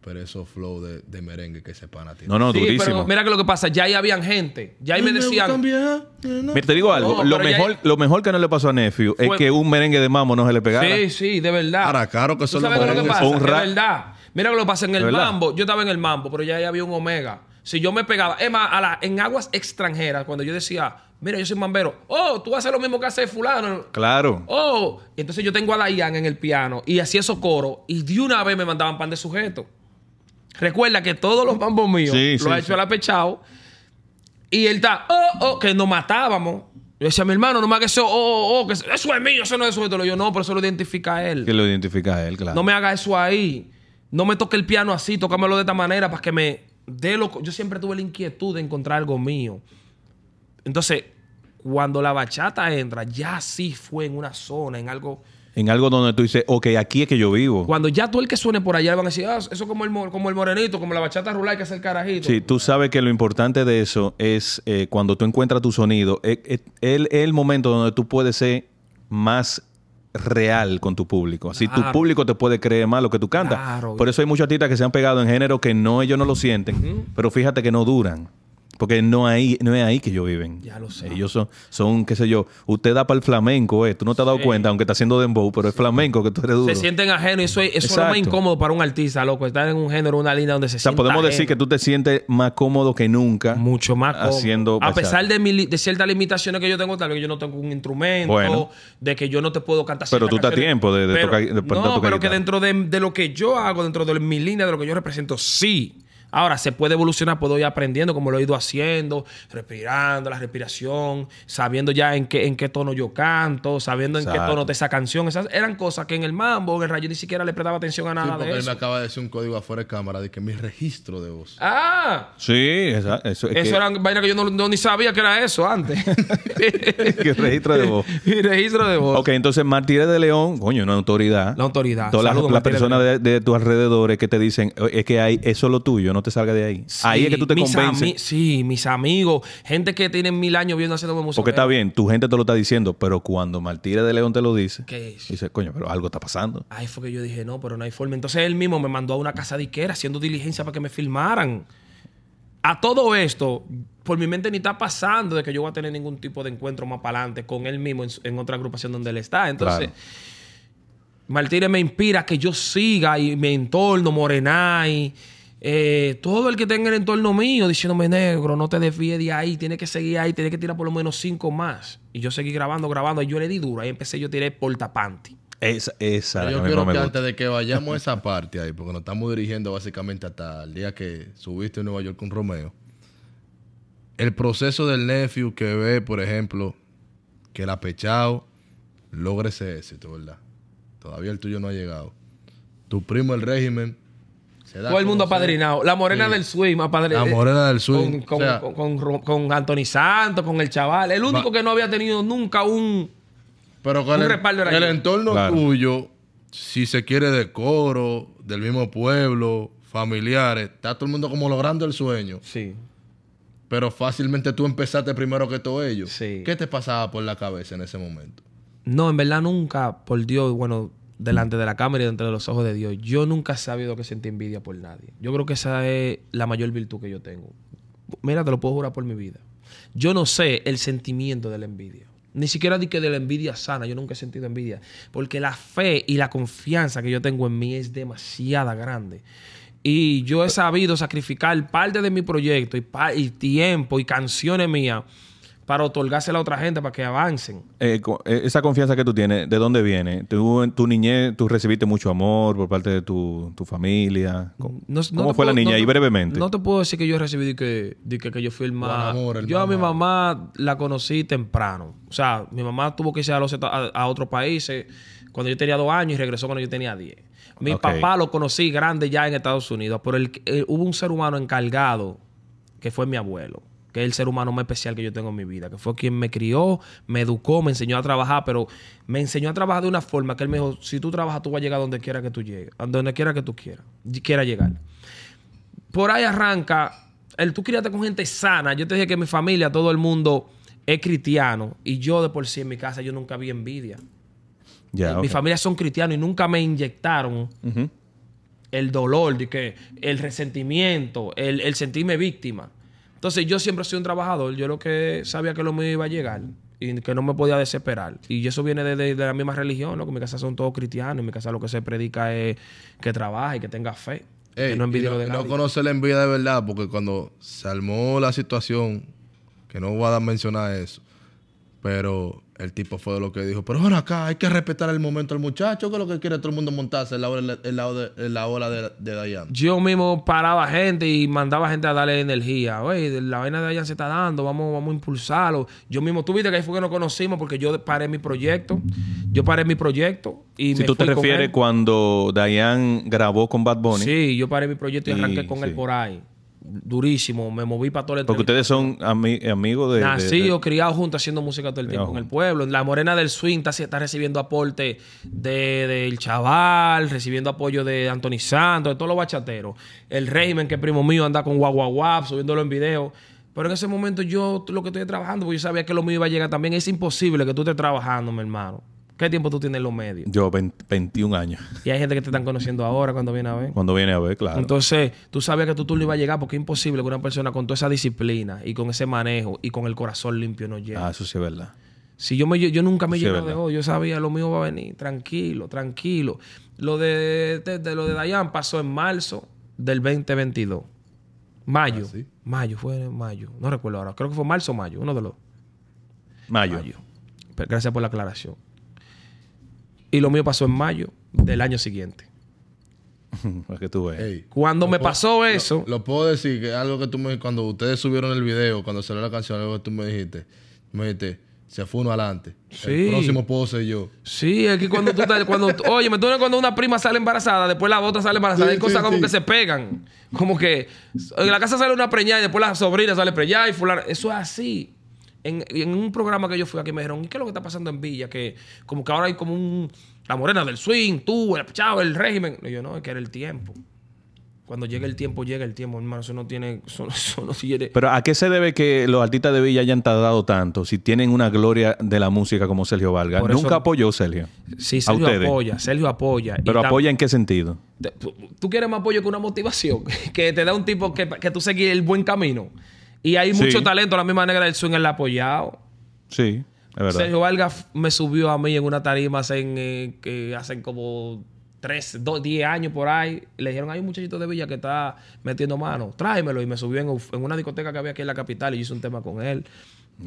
Pero esos flow de, de merengue que ese pana tiene. no, no, Sí, durísimo. pero mira que lo que pasa, ya ahí habían gente. Ya ahí me decían. Mira, te digo algo. No, lo, pero ya- mejor, lo mejor que no le pasó a Nephew es Fue- que un merengue de mamo no se le pegara. Sí, sí, de verdad. Ahora, claro que ¿Tú son los sabes lo que merengues. pasa? Un De rap. verdad. Mira lo que pasa en el mambo. Yo estaba en el mambo, pero ya ahí había un omega. Si yo me pegaba, es más, a la- en aguas extranjeras, cuando yo decía, mira, yo soy mambero. Oh, tú haces lo mismo que hace fulano. Claro. Oh, entonces yo tengo a Dayan en el piano y hacía esos coros y de una vez me mandaban pan de sujeto. Recuerda que todos los mambos míos Sí, sí, ha sí. hecho el apechado y él está, oh, oh, que nos matábamos. Yo decía, mi hermano, no me hagas eso, oh, oh, oh, que eso es mío, eso no es. Le digo, no, pero eso lo identifica a él. Que lo identifica a él, claro. No me haga eso ahí. No me toque el piano así, tócamelo de esta manera para que me dé lo... Yo siempre tuve la inquietud de encontrar algo mío. Entonces, cuando la bachata entra, ya sí fue en una zona, en algo... En algo donde tú dices, ok, aquí es que yo vivo. Cuando ya tú el que suene por allá van a decir, ah, eso como el, mo- como el morenito, como la bachata rural que hace el carajito. Sí, tú sabes que lo importante de eso es eh, cuando tú encuentras tu sonido, es, es- es el momento donde tú puedes ser más real con tu público. Así tu público te puede creer más lo que tú cantas. Claro. Por eso hay muchos artistas que se han pegado en género que no ellos no lo sienten, pero fíjate que no duran. Porque no, hay, no es ahí que ellos viven. Ya lo sé. Ellos son, son, qué sé yo, usted da para el flamenco, eh. tú no te has dado Sí. cuenta, aunque está haciendo dembow, pero es flamenco que tú eres duro. Se sienten ajenos y eso, es- eso es lo más incómodo para un artista, loco. Estar en un género, una línea donde se o sea, podemos decir que tú te sientes más cómodo que nunca. mucho más cómodo. haciendo a pesar de, mi li- de ciertas limitaciones que yo tengo tal vez yo no tengo un instrumento Bueno. de que yo no te puedo cantar Pero tú estás a tiempo de- de Pero- tocar- de no pero que dentro de, de lo que yo hago dentro de mi línea de lo que yo represento sí Ahora, se puede evolucionar, puedo ir aprendiendo como lo he ido haciendo, respirando, la respiración, sabiendo ya en qué, en qué tono yo canto, sabiendo en qué tono está esa canción. Esas eran cosas que en el mambo, en el rayo, ni siquiera le prestaba atención a Sí, nada porque de él eso. me acaba de decir un código afuera de cámara de que mi registro de voz. Ah, Sí, esa- eso es eso que, eran vainas que yo no, no ni sabía que era eso antes. que registro de voz. Mi registro de voz. Ok, entonces Martínez de León, coño, una autoridad. La autoridad. Todas las, personas de de, de tus alrededores que te dicen, "Oh, es que hay, eso es lo tuyo, no te salga de ahí. ahí es que tú te convences. sí, mis amigos, gente que tienen mil años viendo haciendo música. Porque está bien, tu gente te lo está diciendo, pero cuando Martínez de León te lo dice, ¿Qué es? dice, coño, pero algo está pasando. Ahí fue que yo dije, no, pero no hay forma. Entonces él mismo me mandó a una casa disquera haciendo diligencia para que me filmaran. A todo esto, por mi mente ni está pasando de que yo voy a tener ningún tipo de encuentro más para adelante con él mismo en, otra agrupación donde él está. Entonces, Claro. Martínez me inspira a que yo siga y mi entorno, Morenay, eh, todo el que tenga el entorno mío diciéndome, negro, no te desvíes de ahí, tienes que seguir ahí, tienes que tirar por lo menos cinco más. Y yo seguí grabando, grabando, y yo le di duro. Ahí empecé, yo tiré portapanti. Esa, esa yo quiero que gusta. antes de que vayamos a esa parte ahí, porque nos estamos dirigiendo básicamente hasta el día que subiste en Nueva York con Romeo. El proceso del nephew que ve, por ejemplo, que el apechado logre ese éxito, ¿verdad? Todavía el tuyo no ha llegado. Tu primo, el régimen, Todo el mundo apadrinado. La morena Sí. del swing, apadrinado. La morena del swing. Con, con, O sea, con- con Ro- con Anthony Santos, con el chaval. El único Va- que no había tenido nunca un... Pero con Un el, respaldo era el yo. entorno Claro. tuyo, si se quiere de coro, del mismo pueblo, familiares, está todo el mundo como logrando el sueño, Sí. pero fácilmente tú empezaste primero que todos ellos. Sí. ¿Qué te pasaba por la cabeza en ese momento? No, en verdad nunca, por Dios, bueno, delante de la cámara y delante de los ojos de Dios, yo nunca he sabido que sentí envidia por nadie. Yo creo que esa es la mayor virtud que yo tengo. Mira, te lo puedo jurar por mi vida. Yo no sé el sentimiento de la envidia. Ni siquiera di que de la envidia sana, yo nunca he sentido envidia. Porque la fe y la confianza que yo tengo en mí es demasiada grande. Y yo he sabido sacrificar parte de mi proyecto y, y tiempo y canciones mías para otorgársela a otra gente para que avancen. Eh, eh, esa confianza que tú tienes, ¿de dónde viene? Tú en tu niñez, tú recibiste mucho amor por parte de tu, tu familia. ¿Cómo, No- no cómo te fue la niña? no y te- brevemente. No te puedo decir que yo recibí de que, de que, que yo fui el más. amor, el yo a mi mamá la conocí temprano. O sea, mi mamá tuvo que irse a, los, a, a otros países cuando yo tenía dos años y regresó cuando yo tenía diez. Mi papá lo conocí grande ya en Estados Unidos, pero el- eh, hubo un ser humano encargado que fue mi abuelo, que es el ser humano más especial que yo tengo en mi vida, que fue quien me crió, me educó, me enseñó a trabajar, pero me enseñó a trabajar de una forma que él me dijo, si tú trabajas, tú vas a llegar donde quiera que tú llegues, a donde quiera que tú quieras, quieras llegar. Por ahí arranca, el tú criarte con gente sana. Yo te dije que mi familia, todo el mundo es cristiano, y yo de por sí en mi casa yo nunca vi envidia. Mi familia son cristianos y nunca me inyectaron el dolor, de que el resentimiento, el, el sentirme víctima. Entonces yo siempre soy un trabajador. Yo lo que sabía que lo mío iba a llegar y que no me podía desesperar. Y eso viene de, de- de la misma religión, ¿no? Que en mi casa son todos cristianos. En mi casa lo que se predica es que trabaje y que tenga fe. Ey, que no y envidie no, lo de y no nadie. conoce la envidia de verdad, porque cuando se armó la situación, que no voy a dar mencionar eso, pero el tipo fue de lo que dijo, pero bueno, acá hay que respetar el momento del muchacho, que es lo que quiere todo el mundo montarse en la hora, en la, en la hora de, de Dayan. Yo mismo paraba gente y mandaba gente a darle energía. Oye, la vaina de allá se está dando, vamos, vamos a impulsarlo. Yo mismo, tú viste que ahí fue que nos conocimos porque yo paré mi proyecto. Yo paré mi proyecto y Si me tú te fui con refieres cuando Diane grabó con Bad Bunny, Sí, yo paré mi proyecto y Y- arranqué con él por ahí. Durísimo, me moví para todo el porque ustedes son ami- amigos de... de- Nacido, de- criado juntos haciendo música todo el tiempo en el pueblo. La morena del swing está, está recibiendo aporte de- del chaval, recibiendo apoyo de Anthony Santos, de todos los bachateros. El régimen, que es primo mío, anda con guau, subiéndolo en video. Pero en ese momento yo lo que estoy trabajando, porque yo sabía que lo mío iba a llegar también. Es imposible que tú estés trabajando, mi hermano. ¿Qué tiempo tú tienes en los medios? Yo, 20 21 años. Y hay gente que te están conociendo ahora cuando viene a ver. Cuando viene a ver, claro. Entonces, tú sabías que tu turno iba a llegar porque es imposible que una persona con toda esa disciplina y con ese manejo y con el corazón limpio no llegue. ah, eso sí es verdad. Si yo, me, yo nunca me Sí, lleno de odio, yo sabía lo mío va a venir, tranquilo, tranquilo. Lo de, de- de lo de Dayan pasó en marzo del 2022. Mayo. Ah, ¿sí? Mayo, fue en mayo. No recuerdo ahora. Creo que fue marzo o mayo, uno de los. Mayo. Gracias por la aclaración. Y lo mío pasó en mayo del año siguiente. Para que tú veas. Ey, Cuando me pasó eso, Lo, lo puedo decir, que algo que tú me... Cuando ustedes subieron el video, cuando salió la canción, algo que tú me dijiste, me dijiste, se fue uno adelante. Sí. El próximo puedo ser yo. Sí, es que cuando tú estás, cuando, oye, me tú cuando una prima sale embarazada, después la otra sale embarazada, Sí, hay cosas sí, como sí. que se pegan. Como que en la casa sale una preñada y después la sobrina sale preñada y fulano. Eso es así. En, en un programa que yo fui aquí me dijeron, ¿y qué es lo que está pasando en Villa? Que como que ahora hay como un... La morena del swing, tú, el chavo, el régimen. Y yo, no, es que era el tiempo. Cuando llega el tiempo, llega el tiempo, hermano. Eso no tiene... Eso, eso no tiene... Pero ¿a qué se debe que los artistas de Villa hayan tardado tanto si tienen una gloria de la música como Sergio Valga? Por eso- Nunca apoyó Sergio. Sí, a Sergio ustedes. apoya, Sergio apoya. Y Pero tam- apoya en qué sentido? Tú quieres más apoyo que una motivación, que te da un tipo que, que tú seguís el buen camino. Y hay Sí. mucho talento, la misma negra del swing él la ha apoyado. Sí, es verdad. Sergio Vargas me subió a mí en una tarima hace, eh, que hacen como tres, dos, diez años por ahí. Le dijeron, hay un muchachito de Villa que está metiendo mano, tráemelo. Y me subió en, en una discoteca que había aquí en la capital y yo hice un tema con él.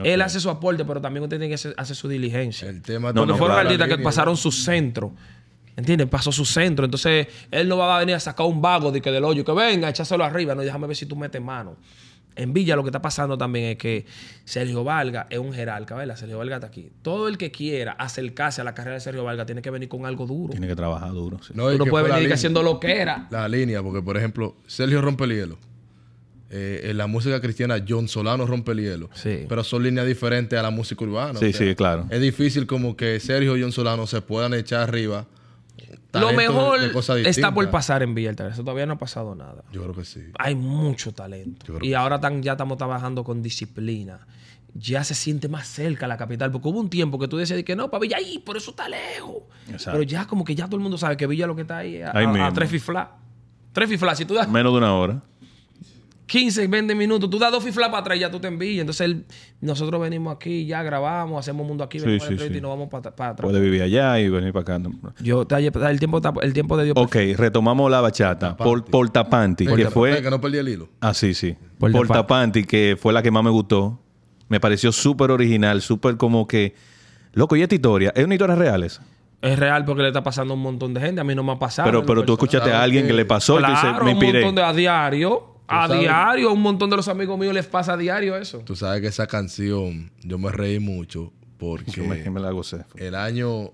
Él hace su aporte, pero también usted tiene que hacer, hacer su diligencia. El tema No, Porque no, fueron claro. artistas que pasaron su centro. ¿Entiendes? Pasó su centro. Entonces, él no va a venir a sacar un vago de que del hoyo, que venga, echáselo arriba. No, déjame ver si tú metes mano. En Villa lo que está pasando también es que Sergio Valga es un jerarca, ¿verdad? Sergio Valga está aquí. Todo el que quiera acercarse a la carrera de Sergio Valga tiene que venir con algo duro. Tiene que trabajar duro. sí. No, la venir haciendo lo que era. La línea, porque por ejemplo, Sergio rompe el hielo. Eh, en la música cristiana, John Solano rompe el hielo. Sí. Pero son líneas diferentes a la música urbana. Sí, sí, claro. Es difícil como que Sergio y John Solano se puedan echar arriba Lo mejor está por pasar en Villa Altagracia. Eso todavía no ha pasado nada. Yo creo que sí. Hay mucho talento. Y ahora tan- ya estamos trabajando con disciplina. Ya se siente más cerca la capital. Porque hubo un tiempo que tú decías que no, para Villa, ahí, por eso está lejos. Exacto. Pero ya como que ya todo el mundo sabe que Villa lo que está ahí es a, Ahí a- a tres fiflas. Tres fiflas. Si tú das Menos de una hora. 15, 20 minutos, tú das dos fiflas para atrás y ya tú te envías. Entonces nosotros venimos aquí, ya grabamos, hacemos mundo aquí, Sí, venimos sí, al entrevista sí. y nos vamos para, atrás. Puede vivir allá y venir para acá. No. Yo, el tiempo, el tiempo de Dios. Ok, retomamos la bachata. Por, Portapanti, que fue... que no perdí el hilo. Ah, sí, sí. Portapanti. Que fue la que más me gustó. Me pareció súper original, súper como que... Loco, ¿y esta historia? ¿Es una historia real esa? Es real porque le está pasando a un montón de gente. A mí no me ha pasado. Pero, pero tú escuchaste a alguien que le pasó y tú dices, Claro, un montón de a diario. A sabes. diario, a un montón de los amigos míos les pasa a diario eso. Tú sabes que esa canción yo me reí mucho porque Yo me, que me la gocé. el año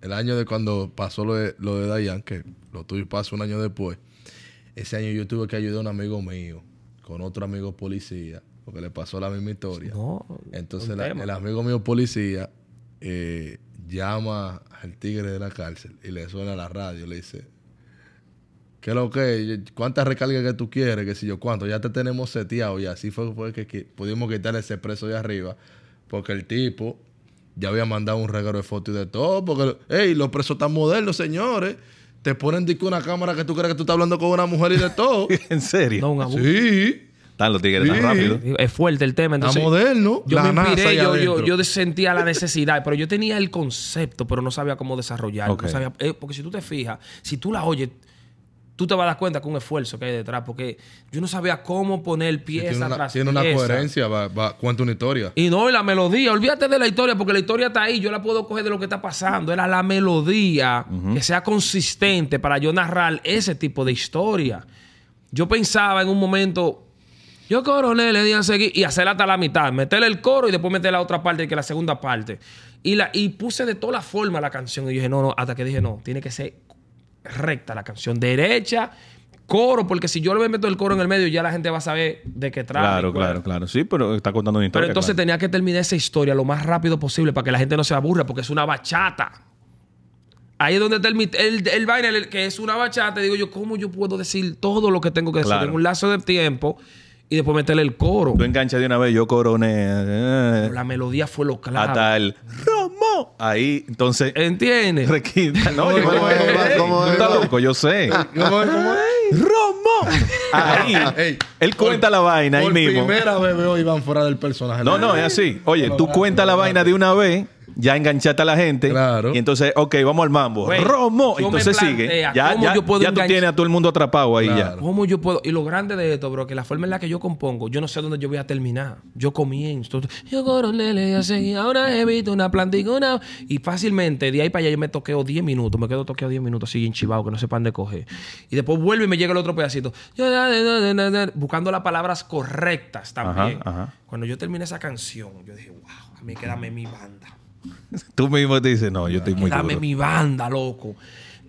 el año de cuando pasó lo de, lo de Dayan, que lo tuyo pasó un año después, ese año yo tuve que ayudar a un amigo mío con otro amigo policía, porque le pasó la misma historia. No, Entonces la- el amigo mío policía eh, llama al tigre de la cárcel y le suena a la radio, le dice, ¿qué es lo que? ¿Cuántas recargas que tú quieres? Que si yo cuánto, ya te tenemos seteado y así fue, fue que, que pudimos quitarle ese preso de arriba, porque el tipo ya había mandado un regalo de fotos y de todo, porque, hey, los presos están modernos, señores. Te ponen disco una cámara que tú crees que tú estás hablando con una mujer y de todo. ¿En serio? no, un abuso. sí, Están los tigres tan Sí. rápido. Es fuerte el tema. está Entonces, moderno. yo la me inspiré, yo, yo, yo sentía la necesidad, pero yo tenía el concepto, pero no sabía cómo desarrollarlo. Ok. No sabía- eh, porque si tú te fijas, si tú la oyes, tú te vas a dar cuenta que un esfuerzo que hay detrás, porque yo no sabía cómo poner Sí, pieza tiene una, tiene una coherencia, va, va- cuenta una historia. Y no, y la melodía, olvídate de la historia, porque la historia está ahí, yo la puedo coger de lo que está pasando. Era la melodía que sea consistente para yo narrar ese tipo de historia. Yo pensaba en un momento, yo coronel le di a seguir y hacerla hasta la mitad, meterle el coro y después meter la otra parte, que es la segunda parte. Y, la, y puse de toda la forma la canción. Y yo dije, no, no, hasta que dije, no, tiene que ser recta la canción, derecha, coro, porque si yo le meto el coro en el medio, ya la gente va a saber de qué trata. Claro, claro, claro. Sí, pero está contando una historia. Pero entonces claro. tenía que terminar esa historia lo más rápido posible para que la gente no se aburra, porque es una bachata. Ahí es donde está el, el, el que es una bachata. Digo yo, ¿cómo yo puedo decir todo lo que tengo que decir Claro. en un lazo de tiempo y después meterle el coro? Tú enganchas de una vez, yo coroné. eh, Pero la melodía fue lo clave. hasta el Ahí, entonces. ¿Entiendes? requinta. No, yo- ¿Cómo es? ¿Cómo es? ¿Cómo Tú es? estás loco, yo sé. ¿Cómo es? ¿Cómo es? ¡Romo! Ahí. Ey, él cuenta la vaina ahí Por mismo. primera vez veo a Iván fuera del personaje. No, no, es así. Oye, tú cuentas la vaina de una vez, ya enganchaste a la gente. Claro. Y entonces, ok, vamos al mambo. Güey, Romo. Entonces sigue. Ya, ¿cómo ya, yo puedo ya tú tienes a todo el mundo atrapado ahí Claro. ¿Cómo yo puedo? Y lo grande de esto, bro, que la forma en la que yo compongo, yo no sé dónde yo voy a terminar. Yo comienzo. Yo coronel y así, ahora he visto una plantica, una... Y fácilmente, de ahí para allá yo me toqueo 10 minutos, me quedo toqueo 10 minutos así enchivado, que no sepan de coger. Y después vuelve y me llega el otro pedacito. Yo, buscando las palabras correctas también. Ajá, ajá. Cuando yo terminé esa canción, yo dije, wow, a mí quédame mi banda. Tú mismo te dices, no, yo estoy muy Dame duro. mi banda, loco.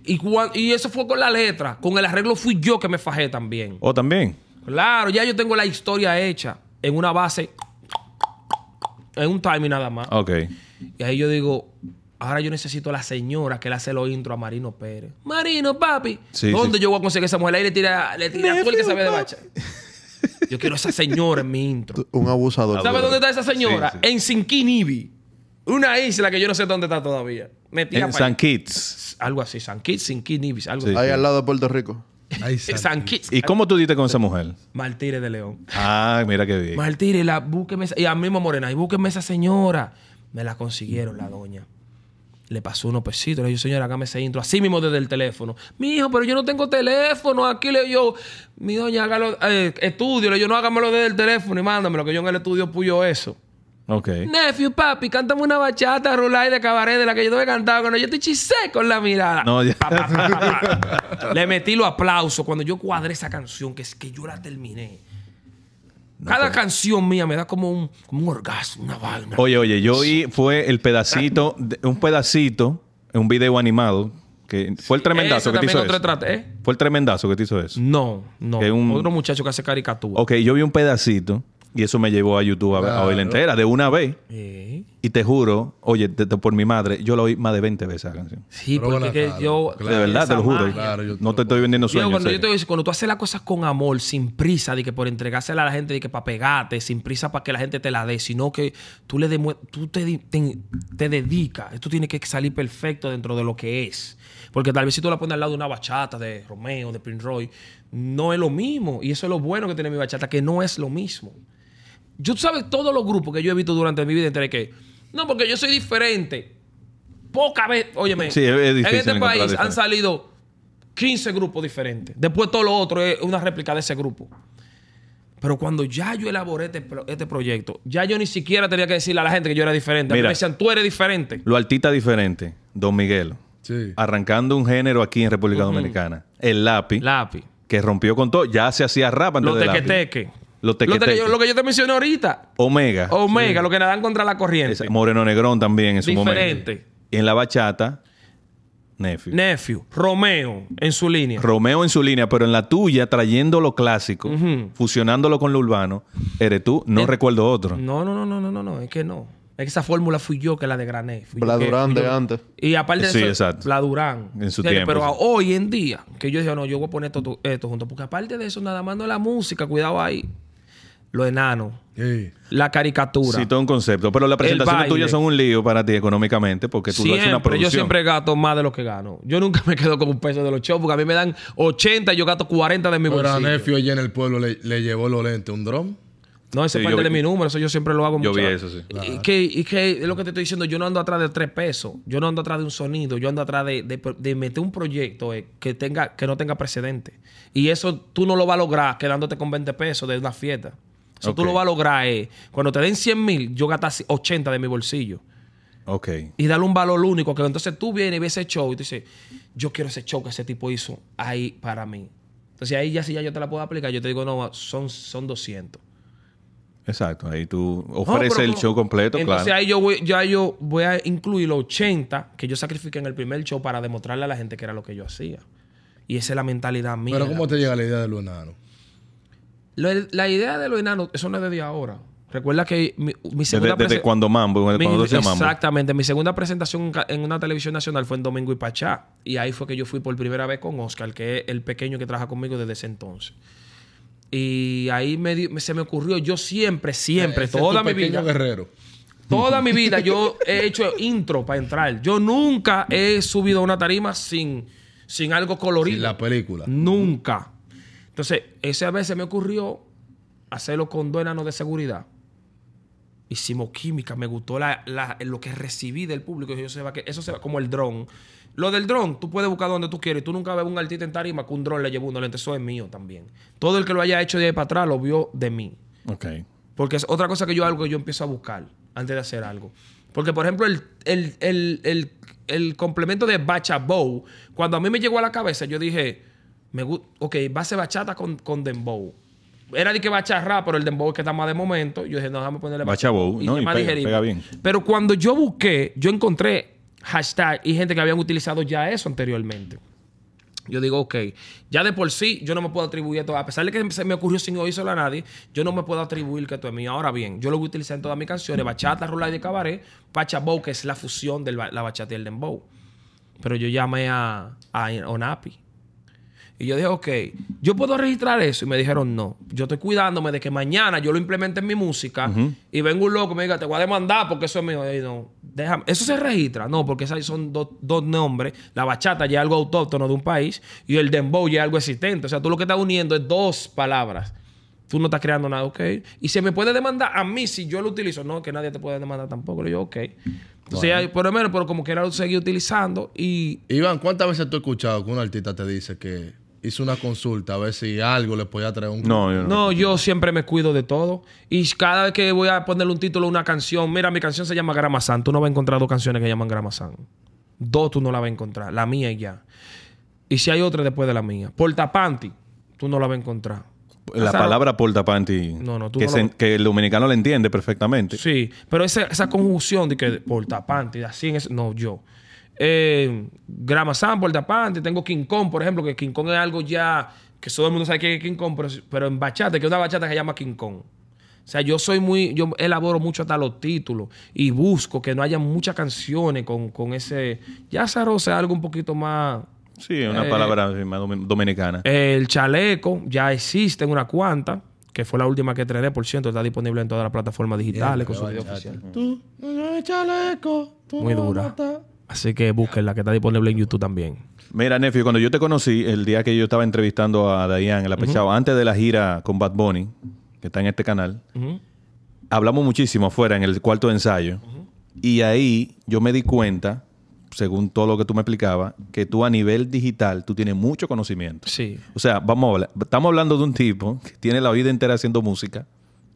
Y, cuan- y eso fue con la letra. Con el arreglo fui yo que me fajé también. ¿O también? Claro, ya yo tengo la historia hecha en una base, en un timing nada más. Ok. Y ahí yo digo, ahora yo necesito a la señora que le hace los intro a Marino Pérez. Marino, papi. Sí, ¿Dónde sí. yo voy a conseguir esa mujer? Ahí le tira, le tira tú el que sabe de bacha. Yo quiero esa señora en mi intro. Un abusador. ¿Sabes dónde está esa señora? Sí, sí. En Sinquinibi. Una isla que yo no sé dónde está todavía. Metida En San. Kitts. Algo así, San Kitts, Sinquinibi, algo Sí. así. Ahí al lado de Puerto Rico. Ay. San Kitts. ¿Y cómo tú diste con esa mujer? Martínez de León. Ah, mira qué bien. Martínez, la, búsqueme esa- y a mismo Morena, y búsqueme esa señora. Me la consiguieron la doña. Le pasó unos pesitos. Le dije, señora, hágame ese intro. Así mismo desde el teléfono. Mi hijo, pero yo no tengo teléfono. Aquí le yo, mi doña, hágalo, eh, estudio. Le digo, no, hágamelo desde el teléfono y mándamelo, que yo en el estudio puyo eso. Ok. Nephew, papi, cántame una bachata rulay de cabaret de la que yo te he cantado cuando yo te hechicé con la mirada. No, ya. Pa, pa, pa, pa, pa. Le metí los aplausos cuando yo cuadré esa canción, que es que yo la terminé. Cada canción mía me da como un, como un orgasmo, una vaina. Oye, oye, yo oí, fue el pedacito, de- un pedacito, en un video animado, que fue el tremendazo que te hizo otro eso. trate, ¿eh? Fue el tremendazo que te hizo eso. No, no. Que un- Otro muchacho que hace caricatura. Ok, yo vi un pedacito Y eso me llevó a YouTube a, ver- a oírla Claro. entera de una vez. Y te juro, oye, por mi madre, yo la oí más de 20 veces esa canción. Sí, Pero porque que claro, yo... claro. de verdad, te lo juro. Claro, yo- no te estoy vendiendo sueños. cuando en yo te digo, cuando tú haces las cosas con amor, sin prisa, de que por entregársela a la gente, de que para pegarte, sin prisa para que la gente te la dé, sino que tú le demue- tú te, te, te dedicas. Esto tiene que salir perfecto dentro de lo que es. Porque tal vez si tú la pones al lado de una bachata de Romeo, de Prince Roy, no es lo mismo. Y eso es lo bueno que tiene mi bachata, que no es lo mismo. Yo tú sabes todos los grupos que yo he visto durante mi vida entera que no, porque yo soy diferente. Poca vez, óyeme, Sí, es- en este país han salido 15 grupos diferentes. Después todo lo otro es una réplica de ese grupo. Pero cuando ya yo elaboré este, este proyecto, ya yo ni siquiera tenía que decirle a la gente que yo era diferente. A mí Mira. me decían, tú eres diferente. Lo artista diferente, Don Miguel, Sí. arrancando un género aquí en República Dominicana. El lápiz, Lápiz. que rompió con todo, ya se hacía rap antes Los de tequeteques. Lo, que yo- tequeteques. lo que yo te mencioné ahorita. Omega. Omega, lo que nadan contra la corriente. Moreno Negrón también en su Diferente. momento. Y en la bachata, Nephew. Nephew, Romeo, en su línea. Romeo en su línea, pero en la tuya, trayendo lo clásico, fusionándolo con lo urbano, eres tú. No Eh, recuerdo otro. No, no, no, no, no, no, no, es que no. Es que esa fórmula fui yo que la yo La Durán de antes. Y aparte de Sí, eso, exacto. la Durán. En su De tiempo, Pero sí. hoy en día, que yo dije, no, yo voy a poner esto, esto junto. Porque aparte de eso, nada más no es la música, cuidado ahí. Lo enano, Sí. la caricatura. Sí, todo un concepto. Pero las presentaciones tuyas son un lío para ti económicamente porque tú lo haces una Siempre, producción. yo siempre gasto más de lo que gano. Yo nunca me quedo con un peso de los shows porque a mí me dan 80 y yo gasto 40 de mi Pero a bolsillo. Nefio allá en el pueblo le, le llevó los lentes un dron. No, ese Sí, es parte yo de mi número, eso yo siempre lo hago Yo mucho. vi eso, sí. Y que, y que es lo que te estoy diciendo, yo no ando atrás de tres pesos, yo no ando atrás de un sonido, yo ando atrás de, de- de meter un proyecto eh, que tenga que no tenga precedente. Y eso tú no lo vas a lograr quedándote con 20 pesos de una fiesta. Eso tú lo vas a lograr eh, cuando te den 100 mil, yo gastas 80 de mi bolsillo. Ok. Y darle un valor único, que entonces tú vienes y ves ese show y tú dices, yo quiero ese show que ese tipo hizo ahí para mí. Entonces ahí ya si ya yo te la puedo aplicar, yo te digo, no, son, son 200. Exacto. Ahí tú No, ofreces pero el show completo, Entonces claro. ahí yo voy, ya yo voy a incluir los 80 que yo sacrifiqué en el primer show para demostrarle a la gente que era lo que yo hacía. Y esa es la mentalidad mía. Pero ¿cómo te llega la idea de lo enano? Lo- la idea de los enanos, eso no es desde ahora. Recuerda que mi, mi segunda Desde, desde cuando Mambo, cuando mi- Mambo. Exactamente. Mi segunda presentación en una televisión nacional fue en Domingo y Pachá. Y ahí fue que yo fui por primera vez con Oscar, que es el pequeño que trabaja conmigo desde ese entonces. Y ahí me, di- me- se me ocurrió, yo siempre, siempre, Ese es toda tu mi pequeño vida, guerrero. toda mi vida yo he hecho intro para entrar. Yo nunca he subido a una tarima sin, sin algo colorido. En la película. Nunca. Entonces, esa vez se me ocurrió hacerlo con dos enanos de seguridad. Hicimos química, me gustó la- la- lo que recibí del público. Yo se va que eso se va como el dron. Lo del dron, tú puedes buscar donde tú quieres. Tú nunca ves un artista en tarima que un dron le llevó unos lentes. Eso es mío también. Todo el que lo haya hecho de ahí para atrás lo vio de mí. Ok. Porque es otra cosa que yo algo que yo empiezo a buscar antes de hacer algo. Porque, por ejemplo, el, el, el, el, el complemento de Bacha Bow, cuando a mí me llegó a la cabeza, yo dije, me ok, va a ser bachata con, con dembow. Era de que bacha rap, pero el dembow es que está más de momento. Yo dije, no, déjame ponerle Bacha bow, ¿no? Y más pega- digerible. pega bien. Pero cuando yo busqué, yo encontré hashtag y gente que habían utilizado ya eso anteriormente. Yo digo, ok, ya de por sí yo no me puedo atribuir esto. A pesar de que se me ocurrió sin oírselo a nadie, yo no me puedo atribuir que esto es mío. Ahora bien, yo lo voy a utilizar en todas mis canciones: bachata, rola y de cabaret, Pachabou, que es la fusión de la bachata y el dembow. Pero yo llamé a, a Onapi. Y yo dije, ok, ¿yo puedo registrar eso? Y me dijeron, no. Yo estoy cuidándome de que mañana yo lo implemente en mi música y venga un loco y me diga, te voy a demandar porque eso es mío. Y no, déjame. Eso se registra. No, porque esos son dos, dos nombres. La bachata ya es algo autóctono de un país y el dembow ya es algo existente. O sea, tú lo que estás uniendo es dos palabras. Tú no estás creando nada, ok. Y se me puede demandar a mí si yo lo utilizo. No, que nadie te puede demandar tampoco. Le digo, ok. Entonces, ya, por lo menos, pero como quiera lo seguí utilizando y Iván, ¿cuántas veces tú has escuchado que un artista te dice que hizo una consulta a ver si algo le podía traer un No, yo no. No, yo siempre me cuido de todo. Y cada vez que voy a ponerle un título a una canción, mira, mi canción se llama Gramazán. Tú no vas a encontrar dos canciones que llaman Gramazán. Dos tú no la vas a encontrar. La mía y ya. Y si hay otra después de la mía. Portapanti, tú no la vas a encontrar. La O sea, palabra portapanti, No, no, tú que, no se- lo- que el dominicano la entiende perfectamente. Sí, pero esa, esa conjunción de que portapanti, así en ese- no, yo. Eh, Gramazán, portapanti, tengo King Kong, por ejemplo, que King Kong es algo ya que todo el mundo sabe que es King Kong, pero, pero en bachata, que es una bachata que se llama King Kong. sea, yo soy muy, yo elaboro mucho hasta los títulos y busco que no haya muchas canciones con, con ese. Ya Zaro sea algo un poquito más. Sí, una Eh, palabra más domi- dominicana. El chaleco ya existe en una cuanta, que fue la última que estrené, por cierto, está disponible en todas las plataformas digitales con su video oficial. Tú, no es chaleco. tú Muy no dura. Así que búsquenla, que está disponible en YouTube también. Mira, Nefi, cuando yo te conocí, el día que yo estaba entrevistando a Dayan, el apechado, antes de la gira con Bad Bunny, que está en este canal, hablamos muchísimo afuera en el cuarto de ensayo. Y ahí yo me di cuenta, según todo lo que tú me explicabas, que tú a nivel digital, tú tienes mucho conocimiento. Sí. O sea, vamos a hablar. Estamos hablando de un tipo que tiene la vida entera haciendo música.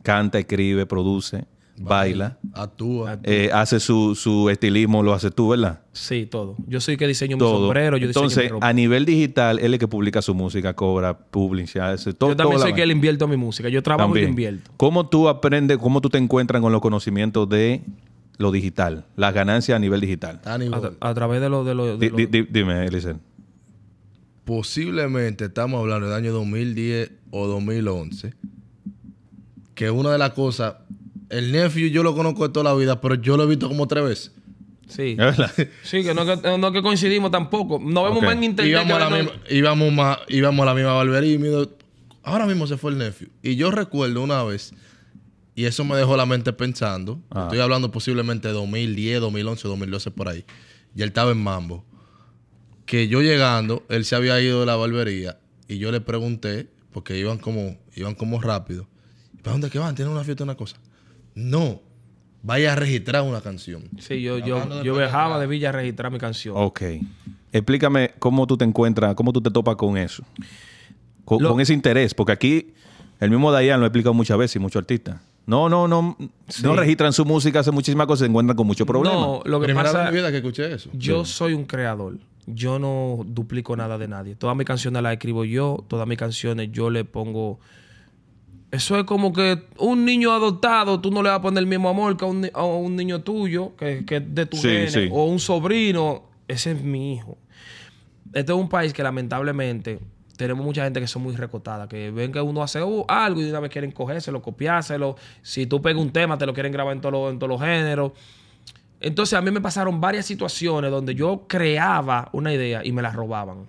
Canta, escribe, produce, baila. Actúa. eh, hace su, su estilismo, lo haces tú, ¿verdad? Sí, todo. Yo soy el que diseño mi Todo. sombrero, yo diseño mi Entonces, ropa. a nivel digital, él es el que publica su música, cobra, publicidad, hace todo. yo también soy la que le vaina. invierto a mi música. Yo trabajo y También. le invierto. ¿Cómo tú aprendes, cómo tú te encuentras con los conocimientos de lo digital, las ganancias a nivel digital? A A, nivel- tra- a través de lo de lo, de Di- lo- di- di- dime, Elisel. Posiblemente estamos hablando del año 2010 o 2011. Que una de las cosas, el nephew yo lo conozco de toda la vida, pero yo lo he visto como tres veces. Sí. ¿Es verdad? Sí, que no, que no que coincidimos tampoco. Nos vemos más en internet. Íbamos a, la misma, íbamos, ma- íbamos a la misma barbería y me dijo, ahora mismo se fue el nephew. Y yo recuerdo una vez, y eso me dejó la mente pensando, Ah. estoy hablando posiblemente de 2010, 2011, 2012 por ahí, y él estaba en Mambo, que yo llegando, él se había ido de la barbería y yo le pregunté, porque iban como, iban como rápido, ¿para dónde que van? ¿Tienen una fiesta o una cosa? No, vaya a registrar una canción. Sí, yo, yo, de yo viajaba de Villa a registrar mi canción. Ok. Explícame cómo tú te encuentras, cómo tú te topas con eso. Con, Lo- con ese interés. Porque aquí, el mismo Dayan lo ha explicado muchas veces y muchos artistas. No, no, no. No registran su música, hacen muchísimas cosas y se encuentran con muchos problemas. No, lo que Primera vez pasa en mi vida que escuché eso. Yo soy un creador. Yo no duplico nada de nadie. Todas mis canciones las escribo yo. Todas mis canciones yo le pongo. Eso es como que un niño adoptado, tú no le vas a poner el mismo amor que a un, ni- a un niño tuyo, que, que es de tu Sí, gene, sí. o un sobrino. Ese es mi hijo. Este es un país que lamentablemente tenemos mucha gente que son muy recotadas, que ven que uno hace uh, algo y de una vez quieren cogérselo, copiárselo. Si tú pegas un tema, te lo quieren grabar en todos los- en todos los géneros. Entonces a mí me pasaron varias situaciones donde yo creaba una idea y me la robaban.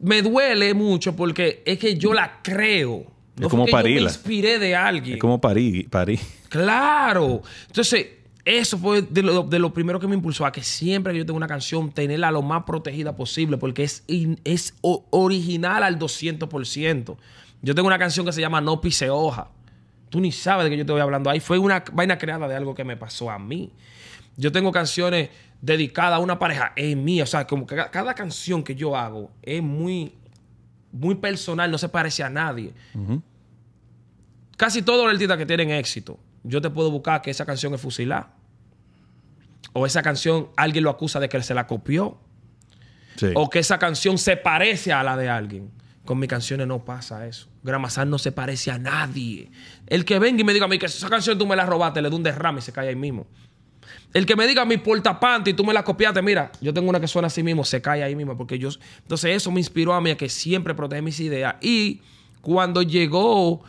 Me duele mucho porque es que yo la creo. No Es como yo me inspiré de alguien. Es como París. París. Claro. Entonces, eso fue de lo, de lo primero que me impulsó a que siempre que yo tengo una canción, tenerla lo más protegida posible, porque es, in- es original al 200%. Yo tengo una canción que se llama No pise hoja. Tú ni sabes de qué yo te voy hablando ahí. Fue una vaina creada de algo que me pasó a mí. Yo tengo canciones dedicadas a una pareja, es mía. O sea, como que ca- cada canción que yo hago es muy, muy personal, no se parece a nadie casi todos los artistas que tienen éxito, yo te puedo buscar que esa canción es fusilada. O esa canción alguien lo acusa de que se la copió. Sí. O que esa canción se parece a la de alguien. Con mis canciones no pasa eso. Gramazán no se parece a nadie. El que venga y me diga a mí que esa canción tú me la robaste, le doy un derrame y se cae ahí mismo. El que me diga mi portapante y tú me la copiaste, mira, yo tengo una que suena así mismo, se cae ahí mismo. Porque yo. Entonces, eso me inspiró a mí a que siempre proteger mis ideas. Y cuando llegó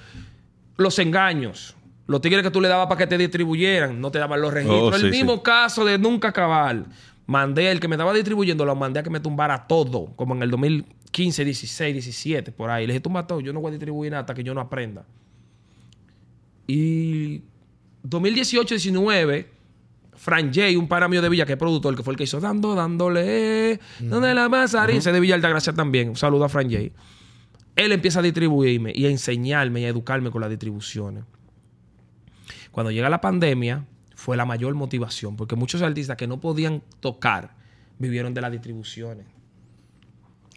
los engaños, los tigres que tú le dabas para que te distribuyeran, no te daban los registros. Oh, sí, el mismo sí. caso de nunca acabar. Mandé el que me estaba distribuyendo, lo mandé a que me tumbara todo, como en el 2015, 16, 17, por ahí. Le dije, tumba todo, yo no voy a distribuir nada hasta que yo no aprenda. Y 2018, 19, Fran J, un pana mío de Villa, que es productor, que fue el que hizo Dando, dándole, ¿dónde la pasaría? Ese de Villa Altagracia también. Un saludo a Fran J. Él empieza a distribuirme y a enseñarme y a educarme con las distribuciones. Cuando llega la pandemia, fue la mayor motivación, porque muchos artistas que no podían tocar vivieron de las distribuciones.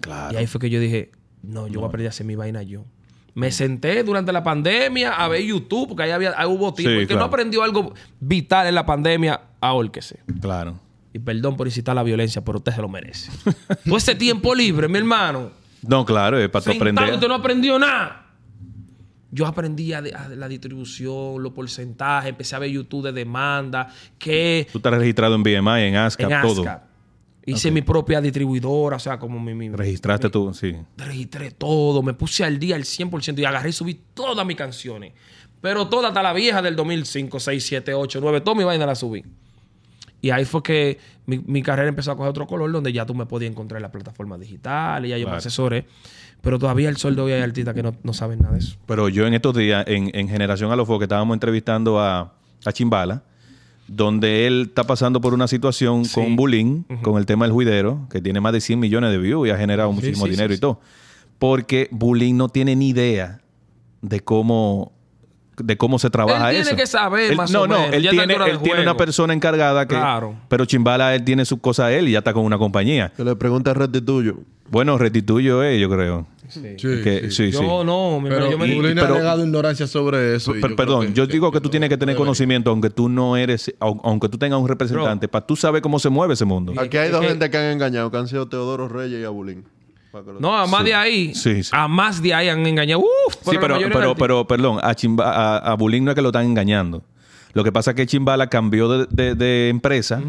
Claro. Y ahí fue que yo dije, no, yo voy a aprender a hacer mi vaina yo. Me senté durante la pandemia a ver YouTube, porque ahí, había, ahí hubo tiempo. Sí, el que claro. no aprendió algo vital en la pandemia, ahórquese. Claro. Y perdón por incitar la violencia, pero usted se lo merece. Todo ese tiempo libre, mi hermano. No, claro, es para Sentado, aprender. usted no aprendió nada. Yo aprendí a, de- a la distribución, los porcentajes, empecé a ver YouTube de demanda, que Tú estás registrado en BMI, en ASCAP, en todo. Hice mi propia distribuidora, o sea, como mi... mi Registraste tú, sí. registré todo, me puse al día al 100% y agarré y subí todas mis canciones. Pero todas, hasta la vieja del 2005, 6, 7, 8, 9, toda mi vaina la subí. Y ahí fue que mi, mi carrera empezó a coger otro color donde ya tú me podías encontrar en la plataforma digital y ya yo me asesoré. Pero todavía el sol de hoy hay artistas que no, no saben nada de eso. Pero yo en estos días, en, en Generación a los que estábamos entrevistando a, a Chimbala, donde él está pasando por una situación Sí. con bullying, con el tema del juidero, que tiene más de 100 millones de views y ha generado muchísimo sí, dinero sí, y todo. Porque bullying no tiene ni idea de cómo de cómo se trabaja Él tiene eso. que saber, Él- más no, o no, menos, él ya a esta tiene, él tiene una persona encargada que Claro. pero Chimbala él tiene su cosa a él y ya está con una compañía. Que le pregunte a Restituyo. Bueno, restituyo eh, yo creo. Sí, Que- sí, yo sí. no, mi- Pero yo me y, ha pero- negado ignorancia sobre eso. Per- yo perdón, yo digo que tú tienes que tener debería. conocimiento, aunque tú no eres, au- aunque tú tengas un representante, para tú saber cómo se mueve ese mundo. Aquí hay es dos que- gente que han engañado, que han sido Teodoro Reyes y Abulín. Que No, a más Sí. de ahí. Sí, sí. A más de ahí han engañado. Uf, Sí, pero, mayoría pero, de pero, perdón, a, Chimba- a, a Bulín no es que lo están engañando. Lo que pasa es que Chimbala cambió de, de- de empresa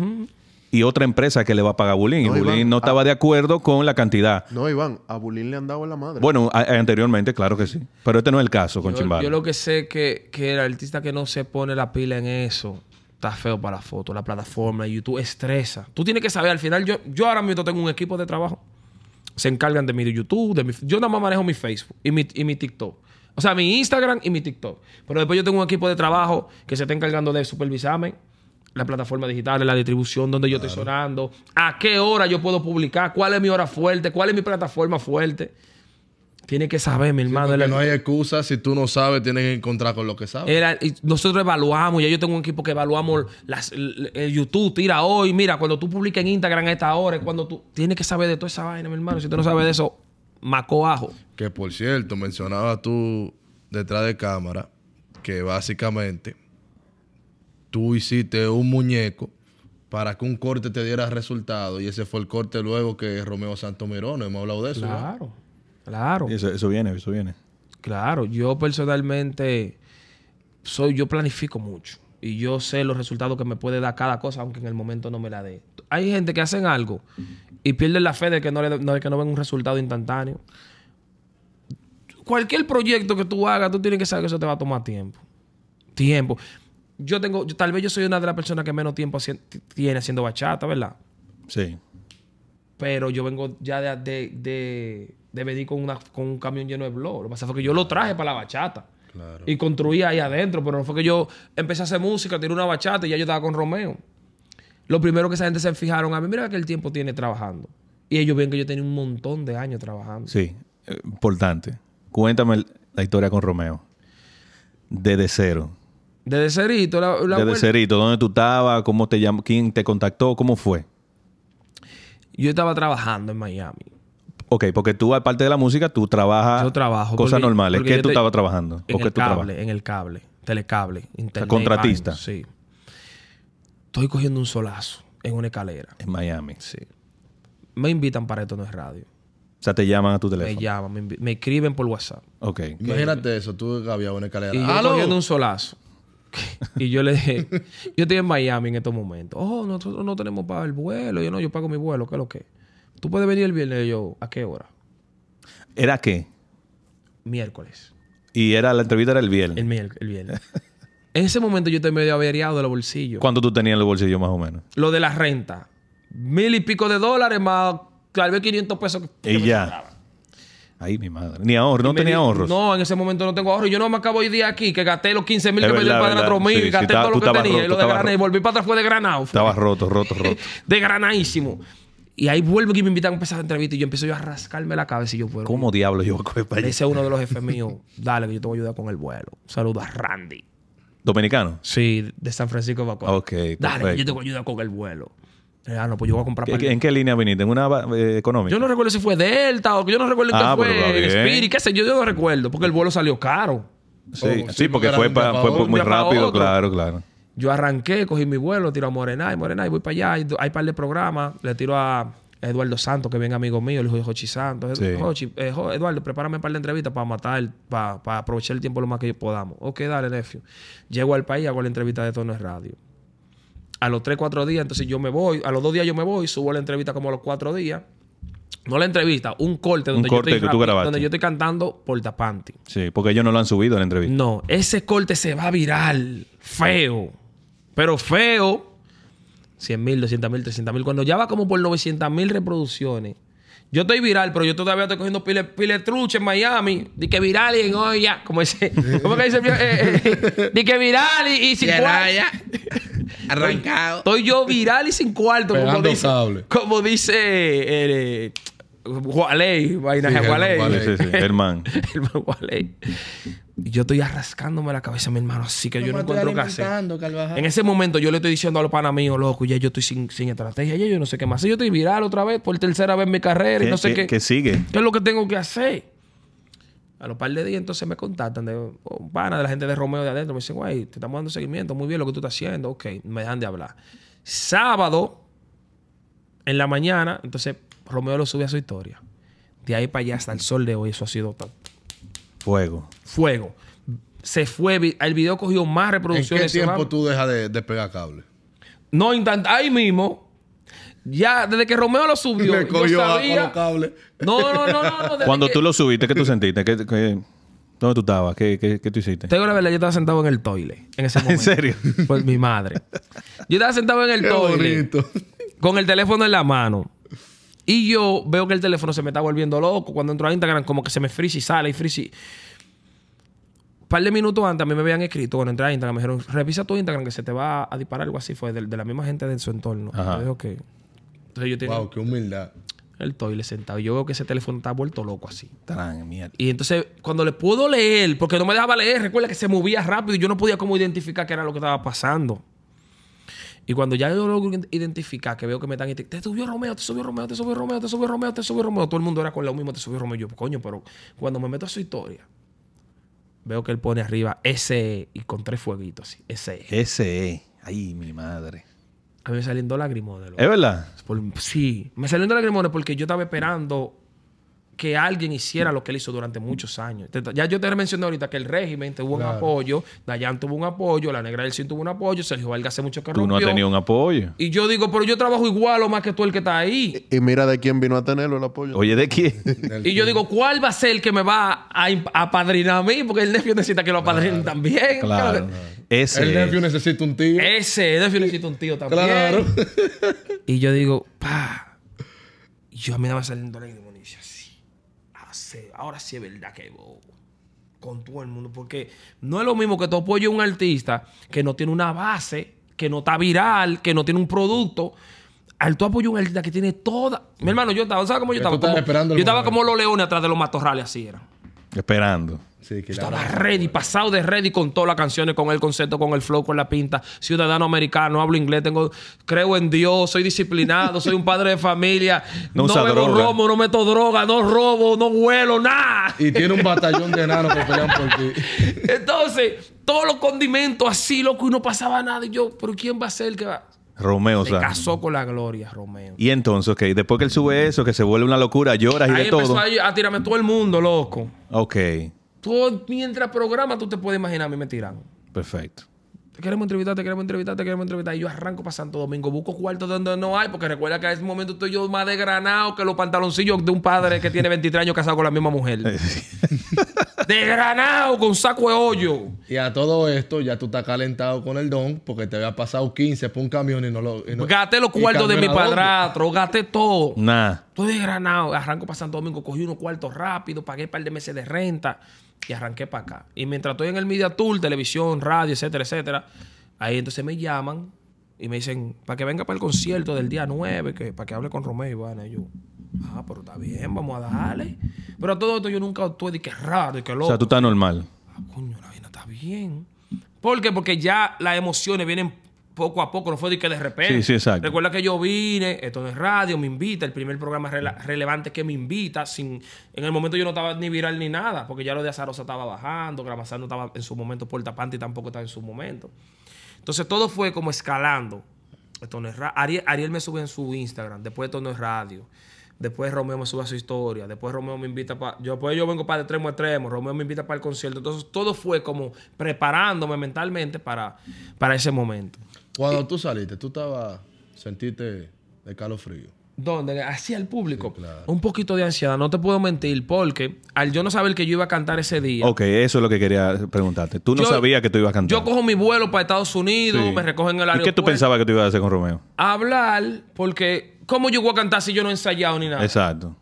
y otra empresa que le va a pagar a Bulín. No, y Bulín Iván, no ah. estaba de acuerdo con la cantidad. No, Iván, a Bulín le han dado en la madre. Bueno, a- anteriormente, claro que sí. Pero este no es el caso con Chimbala. yo lo que sé que, que el artista que no se pone la pila en eso está feo para la foto, la plataforma, YouTube estresa. Tú tienes que saber, al final, yo, yo ahora mismo tengo un equipo de trabajo. Se encargan de mi YouTube, de mi, yo nada más manejo mi Facebook y mi, y mi TikTok. O sea, mi Instagram y mi TikTok. Pero después yo tengo un equipo de trabajo que se está encargando de supervisarme la plataforma digital, la distribución, donde yo estoy sonando, a qué hora yo puedo publicar, cuál es mi hora fuerte, cuál es mi plataforma fuerte. Tiene que saber, mi hermano. El- no hay excusa. Si tú no sabes, tienes que encontrar con lo que sabes. era, y nosotros evaluamos, ya yo tengo un equipo que evaluamos las, el, el YouTube, tira hoy, mira, cuando tú publicas en Instagram a esta hora, es cuando tú tienes que saber de toda esa vaina, mi hermano. Si tú no sabes de eso, maco ajo. Que por cierto, mencionabas tú detrás de cámara que básicamente tú hiciste un muñeco para que un corte te diera resultado y ese fue el corte luego que Romeo Santo miró. No hemos hablado de eso. ¿no? Claro, claro, Eso, eso viene, eso viene. claro. Yo personalmente soy, yo planifico mucho y yo sé los resultados que me puede dar cada cosa, aunque en el momento no me la dé. Hay gente que hacen algo y pierden la fe de que no, le, no- de que no ven un resultado instantáneo. Cualquier proyecto que tú hagas, tú tienes que saber que eso te va a tomar tiempo. Tiempo. Yo tengo, yo- tal vez yo soy una de las personas que menos tiempo tiene haciendo bachata, ¿verdad? Sí. Pero yo vengo ya de, de, de, de venir con, una, con un camión lleno de blog. Lo que pasa fue que yo lo traje para la bachata. Claro. Y construí ahí adentro. Pero no fue que yo empecé a hacer música, tiré una bachata y ya yo estaba con Romeo. Lo primero que esa gente se fijaron a mí, mira que el tiempo tiene trabajando. Y ellos ven que yo tenía un montón de años trabajando. Sí, eh, importante. Cuéntame la historia con Romeo. Desde cero. Desde cerito, la, la Desde vuelta- cerito. ¿Dónde tú estabas? ¿Cómo te llamó? ¿Quién te contactó? ¿Cómo fue? yo estaba trabajando en Miami. Ok, porque tú, aparte de la música, tú trabajas Yo trabajo. cosas porque- normales. porque ¿Qué yo tú te- estabas trabajando? En ¿O qué el tú cable, trabajas? en el cable, telecable, internet. contratista. vainas, Sí. Estoy cogiendo un solazo en una escalera. En Miami. Sí. Me invitan para esto no es radio. O sea, te llaman a tu Me teléfono. llaman, me, invi- me escriben por WhatsApp. Ok. Imagínate eso, tú había una escalera. Y yo ¡Aló! cogiendo un solazo. Y yo le dije, yo estoy en Miami en estos momentos. Oh, nosotros no tenemos para el vuelo. Yo no, yo pago mi vuelo. ¿Qué es lo que? ¿Tú puedes venir el viernes? Y yo, ¿a qué hora? ¿Era qué? Miércoles. Y era la entrevista era el viernes. El, el viernes. en ese momento yo estoy medio averiado de los bolsillos. ¿Cuánto tú tenías en el bolsillo más o menos? Lo de la renta. Mil y pico de dólares más tal vez 500 pesos. que- Y ya. Ahí mi madre. Ni ahorro, no tenía di- ahorros. No, en ese momento no tengo ahorros. Yo no me acabo ir de aquí, que gasté los 15 mil que me dio el padrastro verdad. mío Sí, y gasté todo lo que estabas tenía. y lo de estabas granado. Y volví para atrás fue de granado. fue. Estaba roto, roto, roto. De granadísimo. Y ahí vuelvo y me invitan a empezar la entrevista y yo empiezo yo a rascarme la cabeza y yo puedo. ¿Cómo diablo yo voy a coger para allá? dice uno de los jefes míos, dale, que yo te voy a ayudar con el vuelo. Un saludo a Randy. ¿Dominicano? Sí, de San Francisco de Macorís. Ok, Dale, que yo te voy a ayudar con el vuelo. Eh, Ah, no, pues yo voy a comprar ¿Qué- par qué- de- ¿En qué línea viniste? ¿En una eh, económica? Yo no recuerdo si fue Delta o que yo no recuerdo en Ah, está fue. Spirit, qué sé yo, yo no recuerdo. Porque el vuelo salió caro. Sí, Oh, sí, sí, porque porque fue, un pa- fue muy un rápido, claro, claro. Yo arranqué, cogí mi vuelo, tiro a Morená y Morená y voy para allá. Hay, hay par de programas. Le tiro a Eduardo Santos, que bien amigo mío, el hijo de Jochi Santos. Sí. Jochi, eh, Jo- Eduardo, prepárame un par de entrevistas para matar, para, para aprovechar el tiempo lo más que podamos. Ok, dale, nephew. Llego al país, hago la entrevista de Tono es Radio. A los 3, 4 días, entonces yo me voy. A los 2 días yo me voy, subo la entrevista como a los 4 días. No la entrevista, un corte donde, corte yo, estoy que tú rapi- grabaste. donde yo estoy cantando Portapanti. Sí, porque ellos no lo han subido en la entrevista. No, ese corte se va viral. Feo. Pero feo. 100 mil, 200 mil, 300 mil. Cuando ya va como por 900 mil reproducciones. Yo estoy viral, pero yo todavía estoy cogiendo pile, pile trucha en Miami. Di que viral y en olla. Como ese. ¿Cómo que dice? el viejo? Eh, eh, di que viral y, y sin cuarto. Arrancado. Estoy yo viral y sin cuarto. Como dice, sable. como dice eh, Jualey, vaina Sí. Jualey. Sí, sí. Herman. El man Jualey. Y yo estoy arrascándome la cabeza, mi hermano, así que yo no encuentro qué hacer. En ese momento yo le estoy diciendo a los panas míos, loco, ya yo estoy sin, sin estrategia, ya yo no sé qué más. Yo estoy viral otra vez por tercera vez en mi carrera y ¿Qué, no sé qué. qué sigue? ¿Qué es lo que tengo que hacer? A los par de días entonces me contactan de pana de la gente de Romeo de adentro. Me dicen, güey, te estamos dando seguimiento, muy bien lo que tú estás haciendo. Ok, me dejan de hablar. Sábado, en la mañana, entonces Romeo lo sube a su historia. De ahí para allá hasta el sol de hoy, eso ha sido tan- Fuego. fuego. Se fue, el video cogió más ¿En qué reproducciones. tiempo tú dejas de, de pegar cable? No, ahí mismo. Ya, desde que Romeo lo subió, Le yo sabía... los cables. No, no, no, no. no, Cuando que- tú lo subiste, ¿qué tú sentiste? ¿Qué, qué- dónde tú estabas? ¿Qué, qué, qué tú hiciste? Te digo la verdad, yo estaba sentado en el toile en ese momento. ¿En serio? Pues mi madre. Yo estaba sentado en el toile bonito. con el teléfono en la mano. Y yo veo que el teléfono se me está volviendo loco. Cuando entro a Instagram, como que se me frisa y sale y frisa. y- Un par de minutos antes a mí me habían escrito cuando entré a Instagram. Me dijeron, revisa tu Instagram que se te va a disparar algo así. Fue de, de la misma gente de su entorno. Ajá. Yo dije, ok. Entonces yo tenía Wow, qué humildad. el toile sentado. Y yo veo que ese teléfono está vuelto loco así. Tarán, mierda. Y entonces, cuando le puedo leer, porque no me dejaba leer, recuerda que se movía rápido y yo no podía como identificar qué era lo que estaba pasando. Y cuando ya yo logro identificar, que veo que me están te subió Romeo, te subió Romeo, te subió Romeo, te subió Romeo, te subió Romeo. Todo el mundo era con lo mismo, te subió Romeo. Yo, coño, pero cuando me meto a su historia, veo que él pone arriba SE y con tres fueguitos así, SE. Ese es. Ay, mi madre. A mí me lagrimones. loco. ¿Es verdad? Por- sí, me salieron de lagrimones porque yo estaba esperando que alguien hiciera lo que él hizo durante muchos años. Ya yo te mencioné ahorita que el régimen tuvo un Claro. apoyo, Dayan tuvo un apoyo, la Negra del Cien tuvo un apoyo, Sergio Vargas hace mucho que Tú no has tenido un apoyo. Y yo digo, pero yo trabajo igual o más que tú el que está ahí. Y mira de quién vino a tenerlo el apoyo. Oye, ¿de quién? Y yo digo, ¿cuál va a ser el que me va a apadrinar a mí? Porque el nephew necesita que lo apadrinen también. claro. Ese. El nephew necesita un tío. Ese, el nephew necesita un tío también. Claro. Y yo digo, pa. Y yo a mí me va saliendo la demonio y dice así. Ah, Ahora sí es verdad que voy con todo el mundo. Porque no es lo mismo que tú apoyes a un artista que no tiene una base, que no está viral, que no tiene un producto. Al tú apoyas a un artista que tiene toda. Mi hermano, yo estaba, ¿sabes cómo yo estaba? estabas Como- yo estaba como los leones atrás de los matorrales, así era. Esperando. Sí, que Yo la- estaba ready, pasado de ready con todas las canciones, con el concepto, con el flow, con la pinta. Ciudadano americano, hablo inglés, tengo, creo en Dios, soy disciplinado, soy un padre de familia. No No, bebo droga. romo, no meto droga, no robo, no huelo, nada. Y tiene un batallón de enanos que pelean por ti. Entonces, todos los condimentos así, loco, y no pasaba nada. Y yo, ¿pero quién va a ser el que va? Romeo, o Se sea. casó con la gloria, Romeo. Y entonces, ok, después que él sube eso, que se vuelve una locura, lloras y Ahí de todo. a, a tirarme todo el mundo, loco. Ok, Tú, mientras programa, tú te puedes imaginar, a mí me tiran. perfecto. Te queremos entrevistar, te queremos entrevistar, te queremos entrevistar. Y yo arranco para Santo Domingo, busco cuartos donde no hay, porque recuerda que a ese momento estoy yo más desgranado que los pantaloncillos de un padre que tiene 23 años casado con la misma mujer. desgranado, con saco de hoyo. Y a todo esto, ya tú estás calentado con el don porque te había pasado 15 por un camión y no lo. y no- Gasté los cuartos de mi padrastro, gasté todo. Nah. Estoy desgranado. Arranco para Santo Domingo, cogí unos cuartos rápido, pagué un par de meses de renta y arranqué para acá. Y mientras estoy en el Media Tour, televisión, radio, etcétera, etcétera, ahí entonces me llaman y me dicen, para que venga para el concierto del día 9, que, para que hable con Romeo y Ivana. Y yo, ah, pero está bien, vamos a darle. Pero a todo esto yo nunca actué de que raro y que O loco. sea, tú estás normal. Ah, coño, la vaina está bien. ¿Por qué? Porque ya las emociones vienen poco a poco, no fue de que de repente. Sí, sí, exacto. Recuerda que yo vine, esto no es radio, me invita, el primer programa relevante que me invita, sin en el momento yo no estaba ni viral ni nada, porque ya lo de Azarosa estaba bajando, Gramazán no estaba en su momento, Puerta Panty tampoco estaba en su momento. Entonces todo fue como escalando. Esto no es Ariel, Ariel me sube en su Instagram, después esto no es radio. Después Romeo me sube a su historia. Después Romeo me invita para. Yo, después yo vengo para de extremo a extremo. Romeo me invita para el concierto. Entonces todo fue como preparándome mentalmente para, para ese momento. Cuando tú saliste, tú estabas, sentiste de calofrío. ¿Dónde? Hacia el público. Sí, claro. Un poquito de ansiedad, no te puedo mentir, porque al yo no saber que yo iba a cantar ese día, Ok, eso es lo que quería preguntarte. Tú no Yo- sabías que tú ibas a cantar. yo cojo mi vuelo para Estados Unidos, Sí. me recogen en el ¿Y aeropuerto. qué tú pensabas que tú ibas a hacer con Romeo? Hablar, porque ¿cómo yo voy a cantar si yo no he ensayado ni nada? Exacto.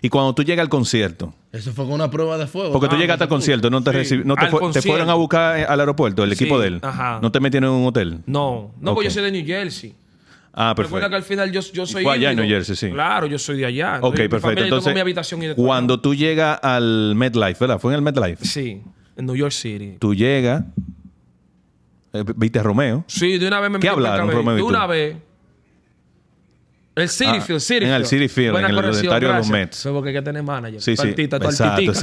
Y cuando tú llegas al concierto, Eso fue con una prueba de fuego. porque tú Ah, llegaste al concierto, no te, Sí, recibi- no te, fue- te fueron a buscar eh, al aeropuerto, el Sí, equipo de él. ajá. No te metieron en un hotel. No, no, Ok. porque yo soy de New Jersey. Ah, Recuerda perfecto. que al final yo, yo soy fue allá en. New Jersey, sí. Claro, yo soy de allá. Ok, Mi perfecto. familia, yo Entonces, tengo mi habitación y de todo. cuando tú llegas al MetLife, ¿verdad? ¿Fue en el MetLife? Sí, en New York City. Tú llegas, eh, viste a Romeo. Sí, de una vez me ¿Qué hablaron. Romeo De una vez. El City Ah, Field, City en el. City Field, Buena en el estadio de los. Mets. Eso porque hay que tener manager. Sí, sí. Que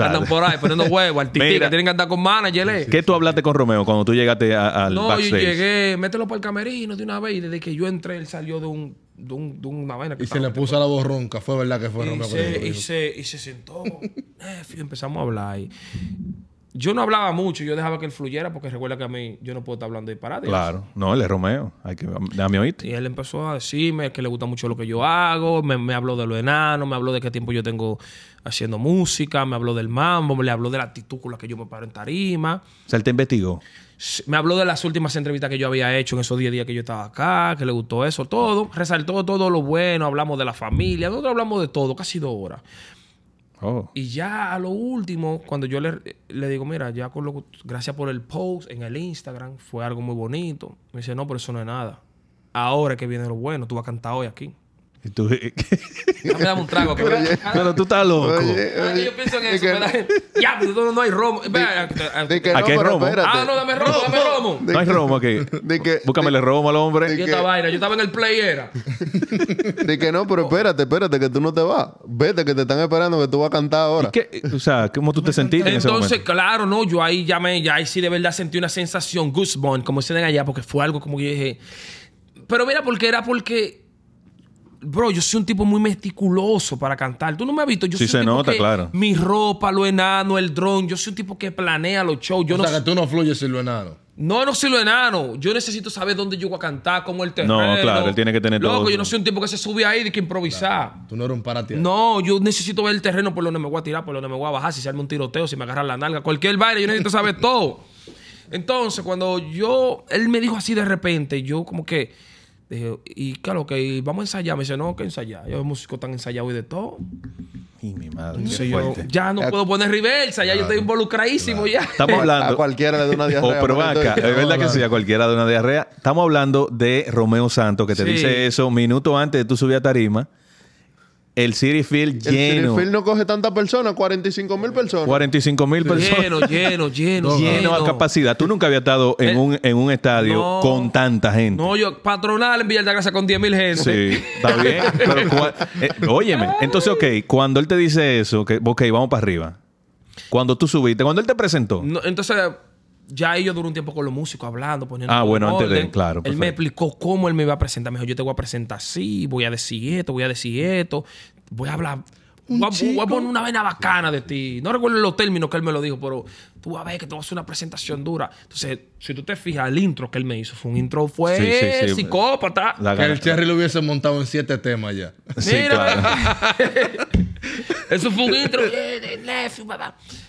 andan por ahí poniendo huevos, Mira. que tienen que andar con manager. eh. ¿Qué tú hablaste con Romeo cuando tú llegaste a- al No, backstage? yo llegué, mételo para el camerino de una vez y desde que yo entré, él salió de, un, de, un- de una vaina que Y se le puso la voz ronca. Fue verdad que fue y Romeo que se, y, se, y se sentó. Nefi, empezamos a hablar. Y yo no hablaba mucho, yo dejaba que él fluyera porque recuerda que a mí yo no puedo estar hablando disparate. Claro. No, él es Romeo. Hay que... Déjame oírte. Y él empezó a decirme que le gusta mucho lo que yo hago, me, me habló de lo enano, me habló de qué tiempo yo tengo haciendo música, me habló del mambo, me le habló de la actitud con la que yo me paro en tarima. O sea, él te investigó. Me habló de las últimas entrevistas que yo había hecho en esos 10 días que yo estaba acá, que le gustó eso, todo. Resaltó todo lo bueno, hablamos de la familia, nosotros hablamos de todo, casi dos horas. Oh. Y ya a lo último, cuando yo le, le digo, mira, ya con lo gracias por el post en el Instagram, fue algo muy bonito. Me dice, no, pero eso no es nada. Ahora que viene lo bueno, tú vas a cantar hoy aquí. Y tú... Dame, dame un trago. que me- Pero tú estás loco. Oye, Ah, yo pienso en es eso. que- ¿verdad? Ya, pero no, no hay romo. Ah, De que Aquí hay no, pero romo. espérate. Ah, no, dame romo, dame romo. No hay romo aquí. De que, Búscamele romo al hombre. De que- vaina, yo estaba en el play era. de que no, pero espérate, espérate, que tú no te vas. Vete, que te están esperando que tú vas a cantar ahora. O sea, ¿cómo tú te sentiste en ese Entonces, momento? claro, no, yo ahí ya me, ya ahí sí de verdad sentí una sensación, goosebump, como dicen allá, porque fue algo como que yo dije. Pero mira, porque era porque. Bro, yo soy un tipo muy meticuloso para cantar. Tú no me has visto. Yo Sí soy un se tipo nota, que claro. Mi ropa, lo enano, el dron. Yo soy un tipo que planea los shows. Yo O no, sea, que tú no fluyes sin lo enano. no, no soy lo enano. Yo necesito saber dónde yo voy a cantar, cómo el terreno. No, claro, él tiene que tener Loco, todo. yo no soy un tipo que se sube ahí de que improvisar. Tú no eres un parate. No, yo necesito ver el terreno por donde me voy a tirar, por donde me voy a bajar, si se arma un tiroteo, si me agarran la nalga, cualquier baile, yo necesito saber todo. Entonces, cuando yo, él me dijo así de repente, yo como que dije, y claro, que vamos a ensayar. Me dice, no, que ensayar. Yo, músico tan ensayado y de todo. Y mi madre. Entonces, yo ya no puedo poner reversa, ya yo estoy involucradísimo ya. Estamos A hablando. cualquiera le da una Oh, diarrea. pero esto. acá, es verdad que sí, a cualquiera de una diarrea. Estamos hablando de Romeo Santos, que te Sí. dice eso minutos antes de tú subir a tarima. El City Field El lleno. City Field no coge tantas personas, 45 mil personas. 45 mil personas. Lleno, lleno, lleno, Lleno a capacidad. Tú nunca habías estado en, El- un, en un estadio No. con tanta gente. No, yo, patronal en Villa Altagracia con 10 mil gente. Sí, está bien. Pero, cua- eh, óyeme, entonces, ok, cuando él te dice eso, que, ok, vamos para arriba. Cuando tú subiste, cuando él te presentó, No, entonces, ya yo duré un tiempo con los músicos hablando, poniendo. Ah, bueno, en antes de- orden. claro, Él me explicó cómo él me iba a presentar. Me dijo, yo te voy a presentar así, voy a decir esto, voy a decir esto, voy a hablar. Voy a, voy a poner una vena bacana de ti. No recuerdo los términos que él me lo dijo, pero tú vas a ver que te voy a hacer una presentación dura. Entonces, si tú te fijas, el intro que él me hizo fue un intro, fue Sí, sí, sí. psicópata. la Que gana- el Cherry lo hubiese montado en siete temas ya. Sí, Mira, claro. Eso fue un intro.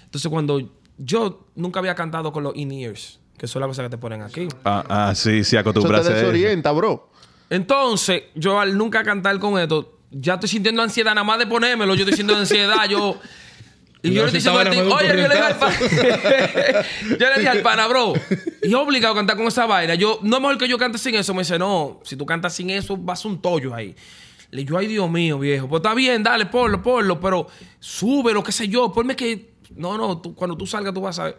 Entonces, cuando yo nunca había cantado con los in-ears, que son las cosas que te ponen aquí. Ah, ah, sí, sí, Eso te acostumbrarse eso. desorienta, bro. Entonces, yo al nunca cantar con esto, ya estoy sintiendo ansiedad, nada más de ponérmelo, yo estoy sintiendo ansiedad, yo. Y yo Cuidado, le si estoy diciendo esta al vaina oye, yo le dije al pana, yo le dije al pana, bro, y es obligado a cantar con esa vaina. Yo, no es mejor que yo cante sin eso. Me dice, no, si tú cantas sin eso, vas a un tollo ahí. Le digo, ay, Dios mío, viejo. Pues está bien, dale, ponlo, ponlo, pero sube lo qué sé yo. Ponme que. No, no, tú- cuando tú salgas, tú vas a ver.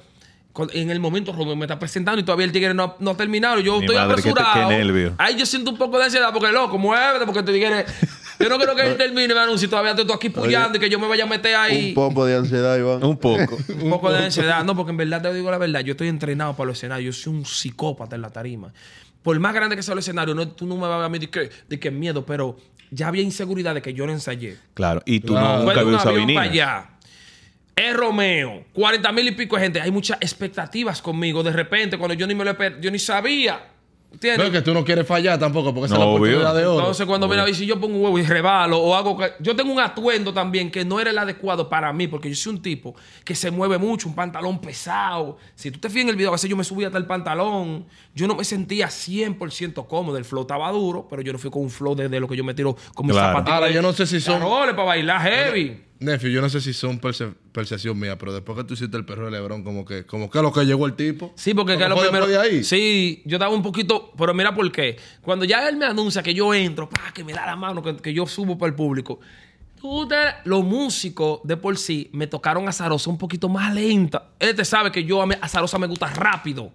Cuando- En el momento, Romeo me está presentando y todavía el tigre no, ha- no ha terminado. Yo Mi estoy madre, qué qué apresurado. nervio. Ahí yo siento un poco de ansiedad porque, loco, muévete porque te tigre. Yo no quiero que él termine mi anuncio y todavía te estoy aquí pullando y que yo me vaya a meter ahí. Un poco de ansiedad, Iván. Un poco. Un poco de ansiedad. No, porque en verdad te digo la verdad. Yo estoy entrenado para los escenarios. Yo soy un psicópata en la tarima. Por más grande que sea el escenario, no, tú no me vas a ver a mí de que, de que miedo, pero ya había inseguridad de que yo no ensayé. Claro, y tú Claro. no, nunca habías usado avión vinil. para allá. Es Romeo. 40 mil y pico de gente. Hay muchas expectativas conmigo. De repente, cuando yo ni me lo yo ni sabía. ¿Entiendes? No es que tú no quieres fallar tampoco, porque esa es la obvio. oportunidad de oro. Entonces, cuando viene a ver si yo pongo un huevo y rebalo o hago. Yo tengo un atuendo también que no era el adecuado para mí, porque yo soy un tipo que se mueve mucho, un pantalón pesado. Si tú te fijas en el video, a veces yo me subía hasta el pantalón. Yo no me sentía 100% cómodo. El flow estaba duro, pero yo no fui con un flow de, de lo que yo me tiro con mis Claro. zapatitos. Ahora, yo no sé si son- para bailar heavy. Nephew, yo no sé si son perce- percepción mía, pero después que tú hiciste el perro de Lebrón, como que, como que a lo que llegó el tipo. Sí, porque que ¿No lo primero. de ahí? Sí, yo estaba un poquito. Pero mira por qué. Cuando ya él me anuncia que yo entro, pa, que me da la mano, que, que yo subo para el público. tú te- los músicos de por sí me tocaron a Zarosa un poquito más lenta. Él te sabe que yo a, me- a Zarosa me gusta rápido.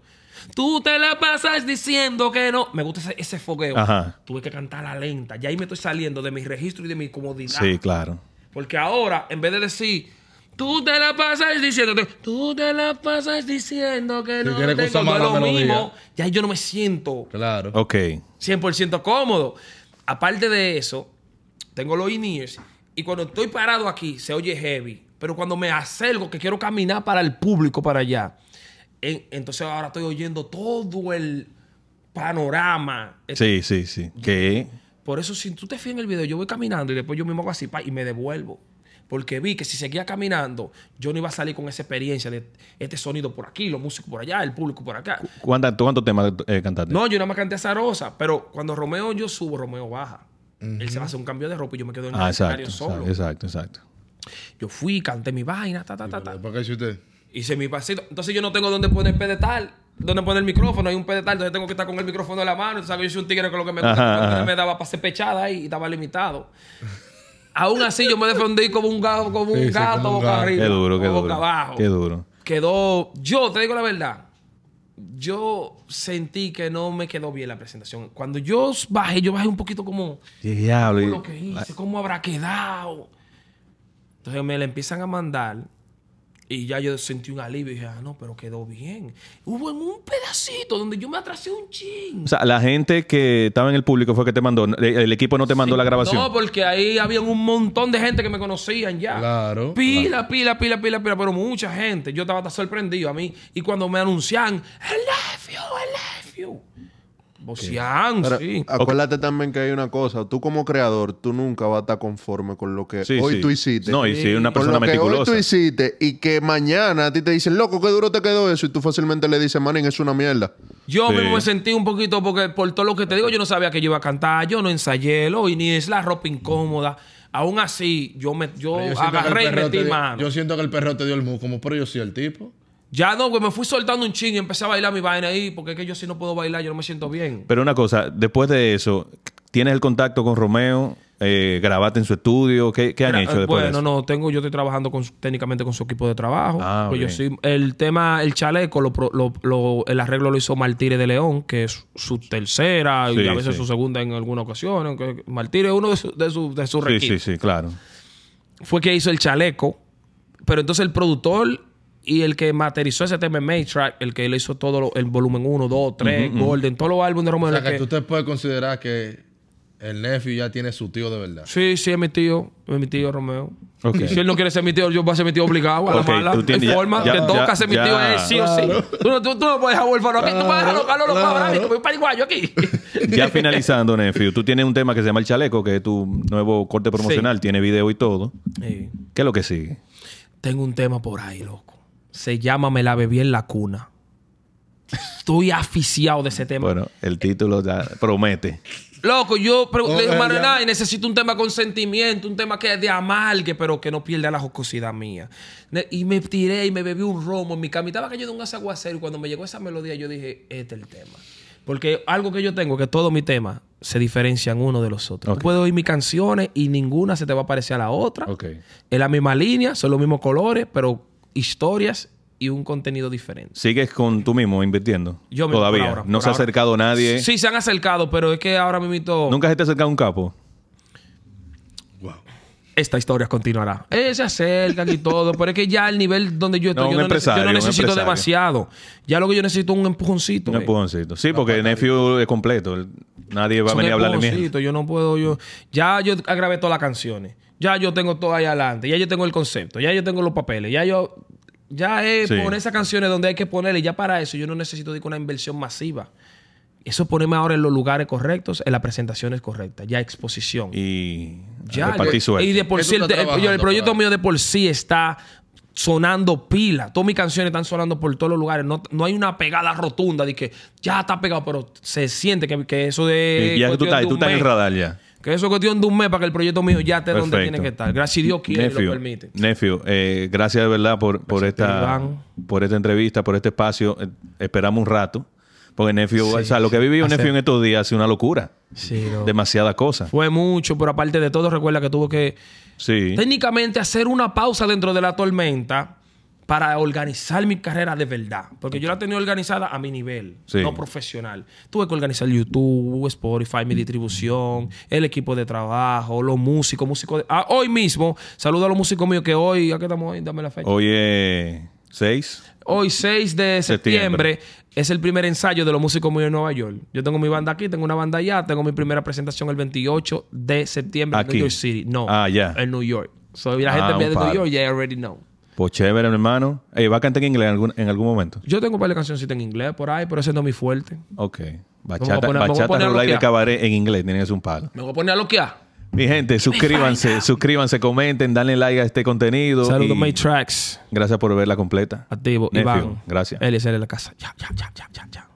Tú te la pasas diciendo que no. Me gusta ese, ese fogueo. Ajá. Tuve que cantarla lenta. Ya ahí me estoy saliendo de mi registro y de mi comodidad. Sí, claro. Porque ahora, en vez de decir, tú te la pasas diciendo, tú te la pasas diciendo que no tengo cosa mala, lo melodía. mismo, ya yo no me siento Claro. Ok. 100% cómodo. Aparte de eso, tengo los in-ears y cuando estoy parado aquí se oye heavy, pero cuando me acerco que quiero caminar para el público para allá, en- entonces ahora estoy oyendo todo el panorama. Sí, sí, sí. Que Por eso, si tú te fijas en el video, yo voy caminando y después yo mismo hago así pa, y me devuelvo. Porque vi que si seguía caminando, yo no iba a salir con esa experiencia de este sonido por aquí, los músicos por allá, el público por acá. ¿cuánta- ¿tú cuántos temas eh, cantaste? No, yo nada más canté a Zarosa, pero cuando Romeo yo subo, Romeo baja. Él se va a hacer un cambio de ropa y yo me quedo en Ah, el exacto, escenario solo. exacto, exacto. Yo fui, canté mi vaina, ta, ta, ta, ta. ¿Por qué hizo usted? Hice mi pasito. Entonces yo no tengo dónde poner pedestal, dónde poner el micrófono. Hay un pedestal, entonces tengo que estar con el micrófono en la mano. Tú sabes, yo soy un tigre con lo que me, Ajá, lo que ajá. me daba para ser pechada ahí y estaba limitado. Aún así, yo me defendí como un gato, como Sí, un sí, gato como un boca gato. arriba. Qué duro, qué boca duro. abajo. Qué duro. Quedó. Yo te digo la verdad. Yo sentí que no me quedó bien la presentación. Cuando yo bajé, yo bajé un poquito como Diablo. y- lo que hice, cómo habrá quedado. Entonces me la empiezan a mandar y ya yo sentí un alivio y dije, ah, no, pero quedó bien. Hubo en un pedacito donde yo me atrasé un ching. O sea, la gente que estaba en el público fue que te mandó. El, el equipo no te mandó la grabación. No, porque ahí había un montón de gente que me conocían ya. Claro, Pila, pila, pila, pila, pila, pero mucha gente. Yo estaba hasta sorprendido a mí. Y cuando me anuncian, el nephew, el nephew. Bocian, Ahora, sí. Acuérdate también que hay una cosa. Tú como creador, tú nunca vas a estar conforme con lo que Sí, hoy sí. tú hiciste. No, y si una con persona lo que hoy meticulosa. tú hiciste y que mañana a ti te dicen, loco, qué duro te quedó eso. Y tú fácilmente le dices, manín, es una mierda. Yo Sí. mismo me sentí un poquito porque por todo lo que te digo, yo no sabía que yo iba a cantar, yo no ensayé, lo, y ni es la ropa incómoda. Aún así, yo me yo, agarré y metí dio- mano. Yo siento que el perro te dio el mu, como pero yo soy el tipo. Ya no, pues me fui soltando un ching y empecé a bailar mi vaina ahí, porque es que yo si no puedo bailar, yo no me siento bien. Pero una cosa, después de eso, ¿tienes el contacto con Romeo? Eh, ¿Grabaste en su estudio? ¿Qué, qué han hecho después de bueno, eso? no, tengo, yo estoy trabajando con, técnicamente con su equipo de trabajo. Ah, Pues yo ok. soy, el tema, el chaleco, lo, pro- lo- lo- el arreglo lo hizo Martire de León, que es su tercera y a veces sí. su segunda en alguna ocasión. Martire es uno de sus de su, de Sí, sí, sí, claro. fue que hizo el chaleco. Pero entonces el productor y el que materializó ese tema en Matrack, el que le hizo todo lo- el volumen 1, 2, 3, Golden, todos los álbumes de O Romeo. sea, el que que- tú te puedes considerar que el nephew ya tiene su tío de verdad. Sí, sí, es mi tío. Es mi tío Romeo. Ok. Y si él no quiere ser mi tío, yo voy a ser mi tío obligado. A Ok, la mala. tú tienes- Hay forma. ya- Te toca ya- ser mi ya. tío él, sí o sí. Tú no, tú, tú no puedes dejar huérfano aquí. tú vas a dejarlo Carlos mismo. Voy para Iguayo aquí. Ya finalizando, Nephew, tú tienes un tema que se llama El Chaleco, que es tu nuevo corte promocional, tiene video y todo. Sí. ¿Qué es lo que sigue? Tengo un tema por ahí, loco. Se llama Me la bebí en la cuna. Estoy aficiado de ese tema. Bueno, el título ya promete. Loco, yo le necesito un tema con sentimiento, un tema que es de amargue, pero que no pierda la jocosidad mía. Y me tiré y me bebí un romo en mi cama. Y estaba cayendo un aguacero y cuando me llegó esa melodía yo dije, este es el tema. Porque algo que yo tengo, que todos mis temas se diferencian uno de los otros. Ok. Tú puedes oír mis canciones y ninguna se te va a parecer a la otra. Ok. Es la misma línea, son los mismos colores, pero historias y un contenido diferente. ¿Sigues con tú mismo invirtiendo? Yo mismo, Todavía. por ahora, no por se ha acercado nadie. Sí, se han acercado, pero es que ahora mismo... ¿Nunca se te ha acercado un capo? Wow. esta historia continuará. Eh, se acercan y todo, pero es que ya el nivel donde yo estoy, No, yo, no yo necesito demasiado. Ya lo que yo necesito es un empujoncito. Un eh. empujoncito. Sí, porque Nephew es completo. Nadie va a venir a hablarle mierda. empujoncito, Yo no puedo, yo... Ya yo grabé todas las canciones. Ya yo tengo todo ahí adelante. Ya yo tengo el concepto. Ya yo tengo los papeles. Ya yo... Ya es Sí. poner esas canciones donde hay que ponerle. Ya para eso yo no necesito que una inversión masiva. Eso poneme ahora en los lugares correctos, en las presentaciones correctas, ya exposición. Y Ya, yo- y de por sí, el, proyecto mío de por sí está sonando pila. Todas mis canciones están sonando por todos los lugares. No, no hay una pegada rotunda de que ya está pegado, pero se siente que, que eso de. Y ya tú estás, tú estás en el radar ya. Que eso es cuestión de un mes para que el proyecto mío ya esté donde tiene que estar. Gracias a Dios quiere y lo permite. Nephew, eh, gracias de verdad por, por, esta, por esta entrevista, por este espacio. Eh, esperamos un rato. Porque Sí, o sea, lo que ha vivido Nephew en estos días ha sido una locura. Sí, no. Demasiadas cosas. Fue mucho, pero aparte de todo, recuerda que tuvo que Sí. técnicamente hacer una pausa dentro de la tormenta para organizar mi carrera de verdad. Porque yo la tenía organizada a mi nivel, Sí. no profesional. Tuve que organizar YouTube, Spotify, mi distribución, el equipo de trabajo, los músicos, músicos. de- Ah, hoy mismo, saludo a los músicos míos que hoy, ¿a qué estamos hoy? Dame la fecha. Hoy es 6. Hoy, 6 de septiembre, Septiembre. es el primer ensayo de los músicos míos en Nueva York. Yo tengo mi banda aquí, tengo una banda allá, tengo mi primera presentación el 28 de septiembre en. New York City. No, Ah, ya. en New York. So, la Ah, gente un de New. York ya already know. Pues chévere, mi hermano. Eh, ¿Va a cantar en inglés en algún, en algún momento? Yo tengo un par de cancioncitas en inglés por ahí, pero ese no es muy fuerte. Ok. Bachata, poner- bachata poner a rulay de cabaret en inglés. Tiene que ser un palo. Me voy a poner a bloquear. Mi gente, suscríbanse, suscríbanse, comenten, denle like a este contenido. Saludos, May Tracks. Gracias por verla completa. Activo. Nephew, Iván. gracias. Él es él en la casa. Ya, ya, ya, ya, ya.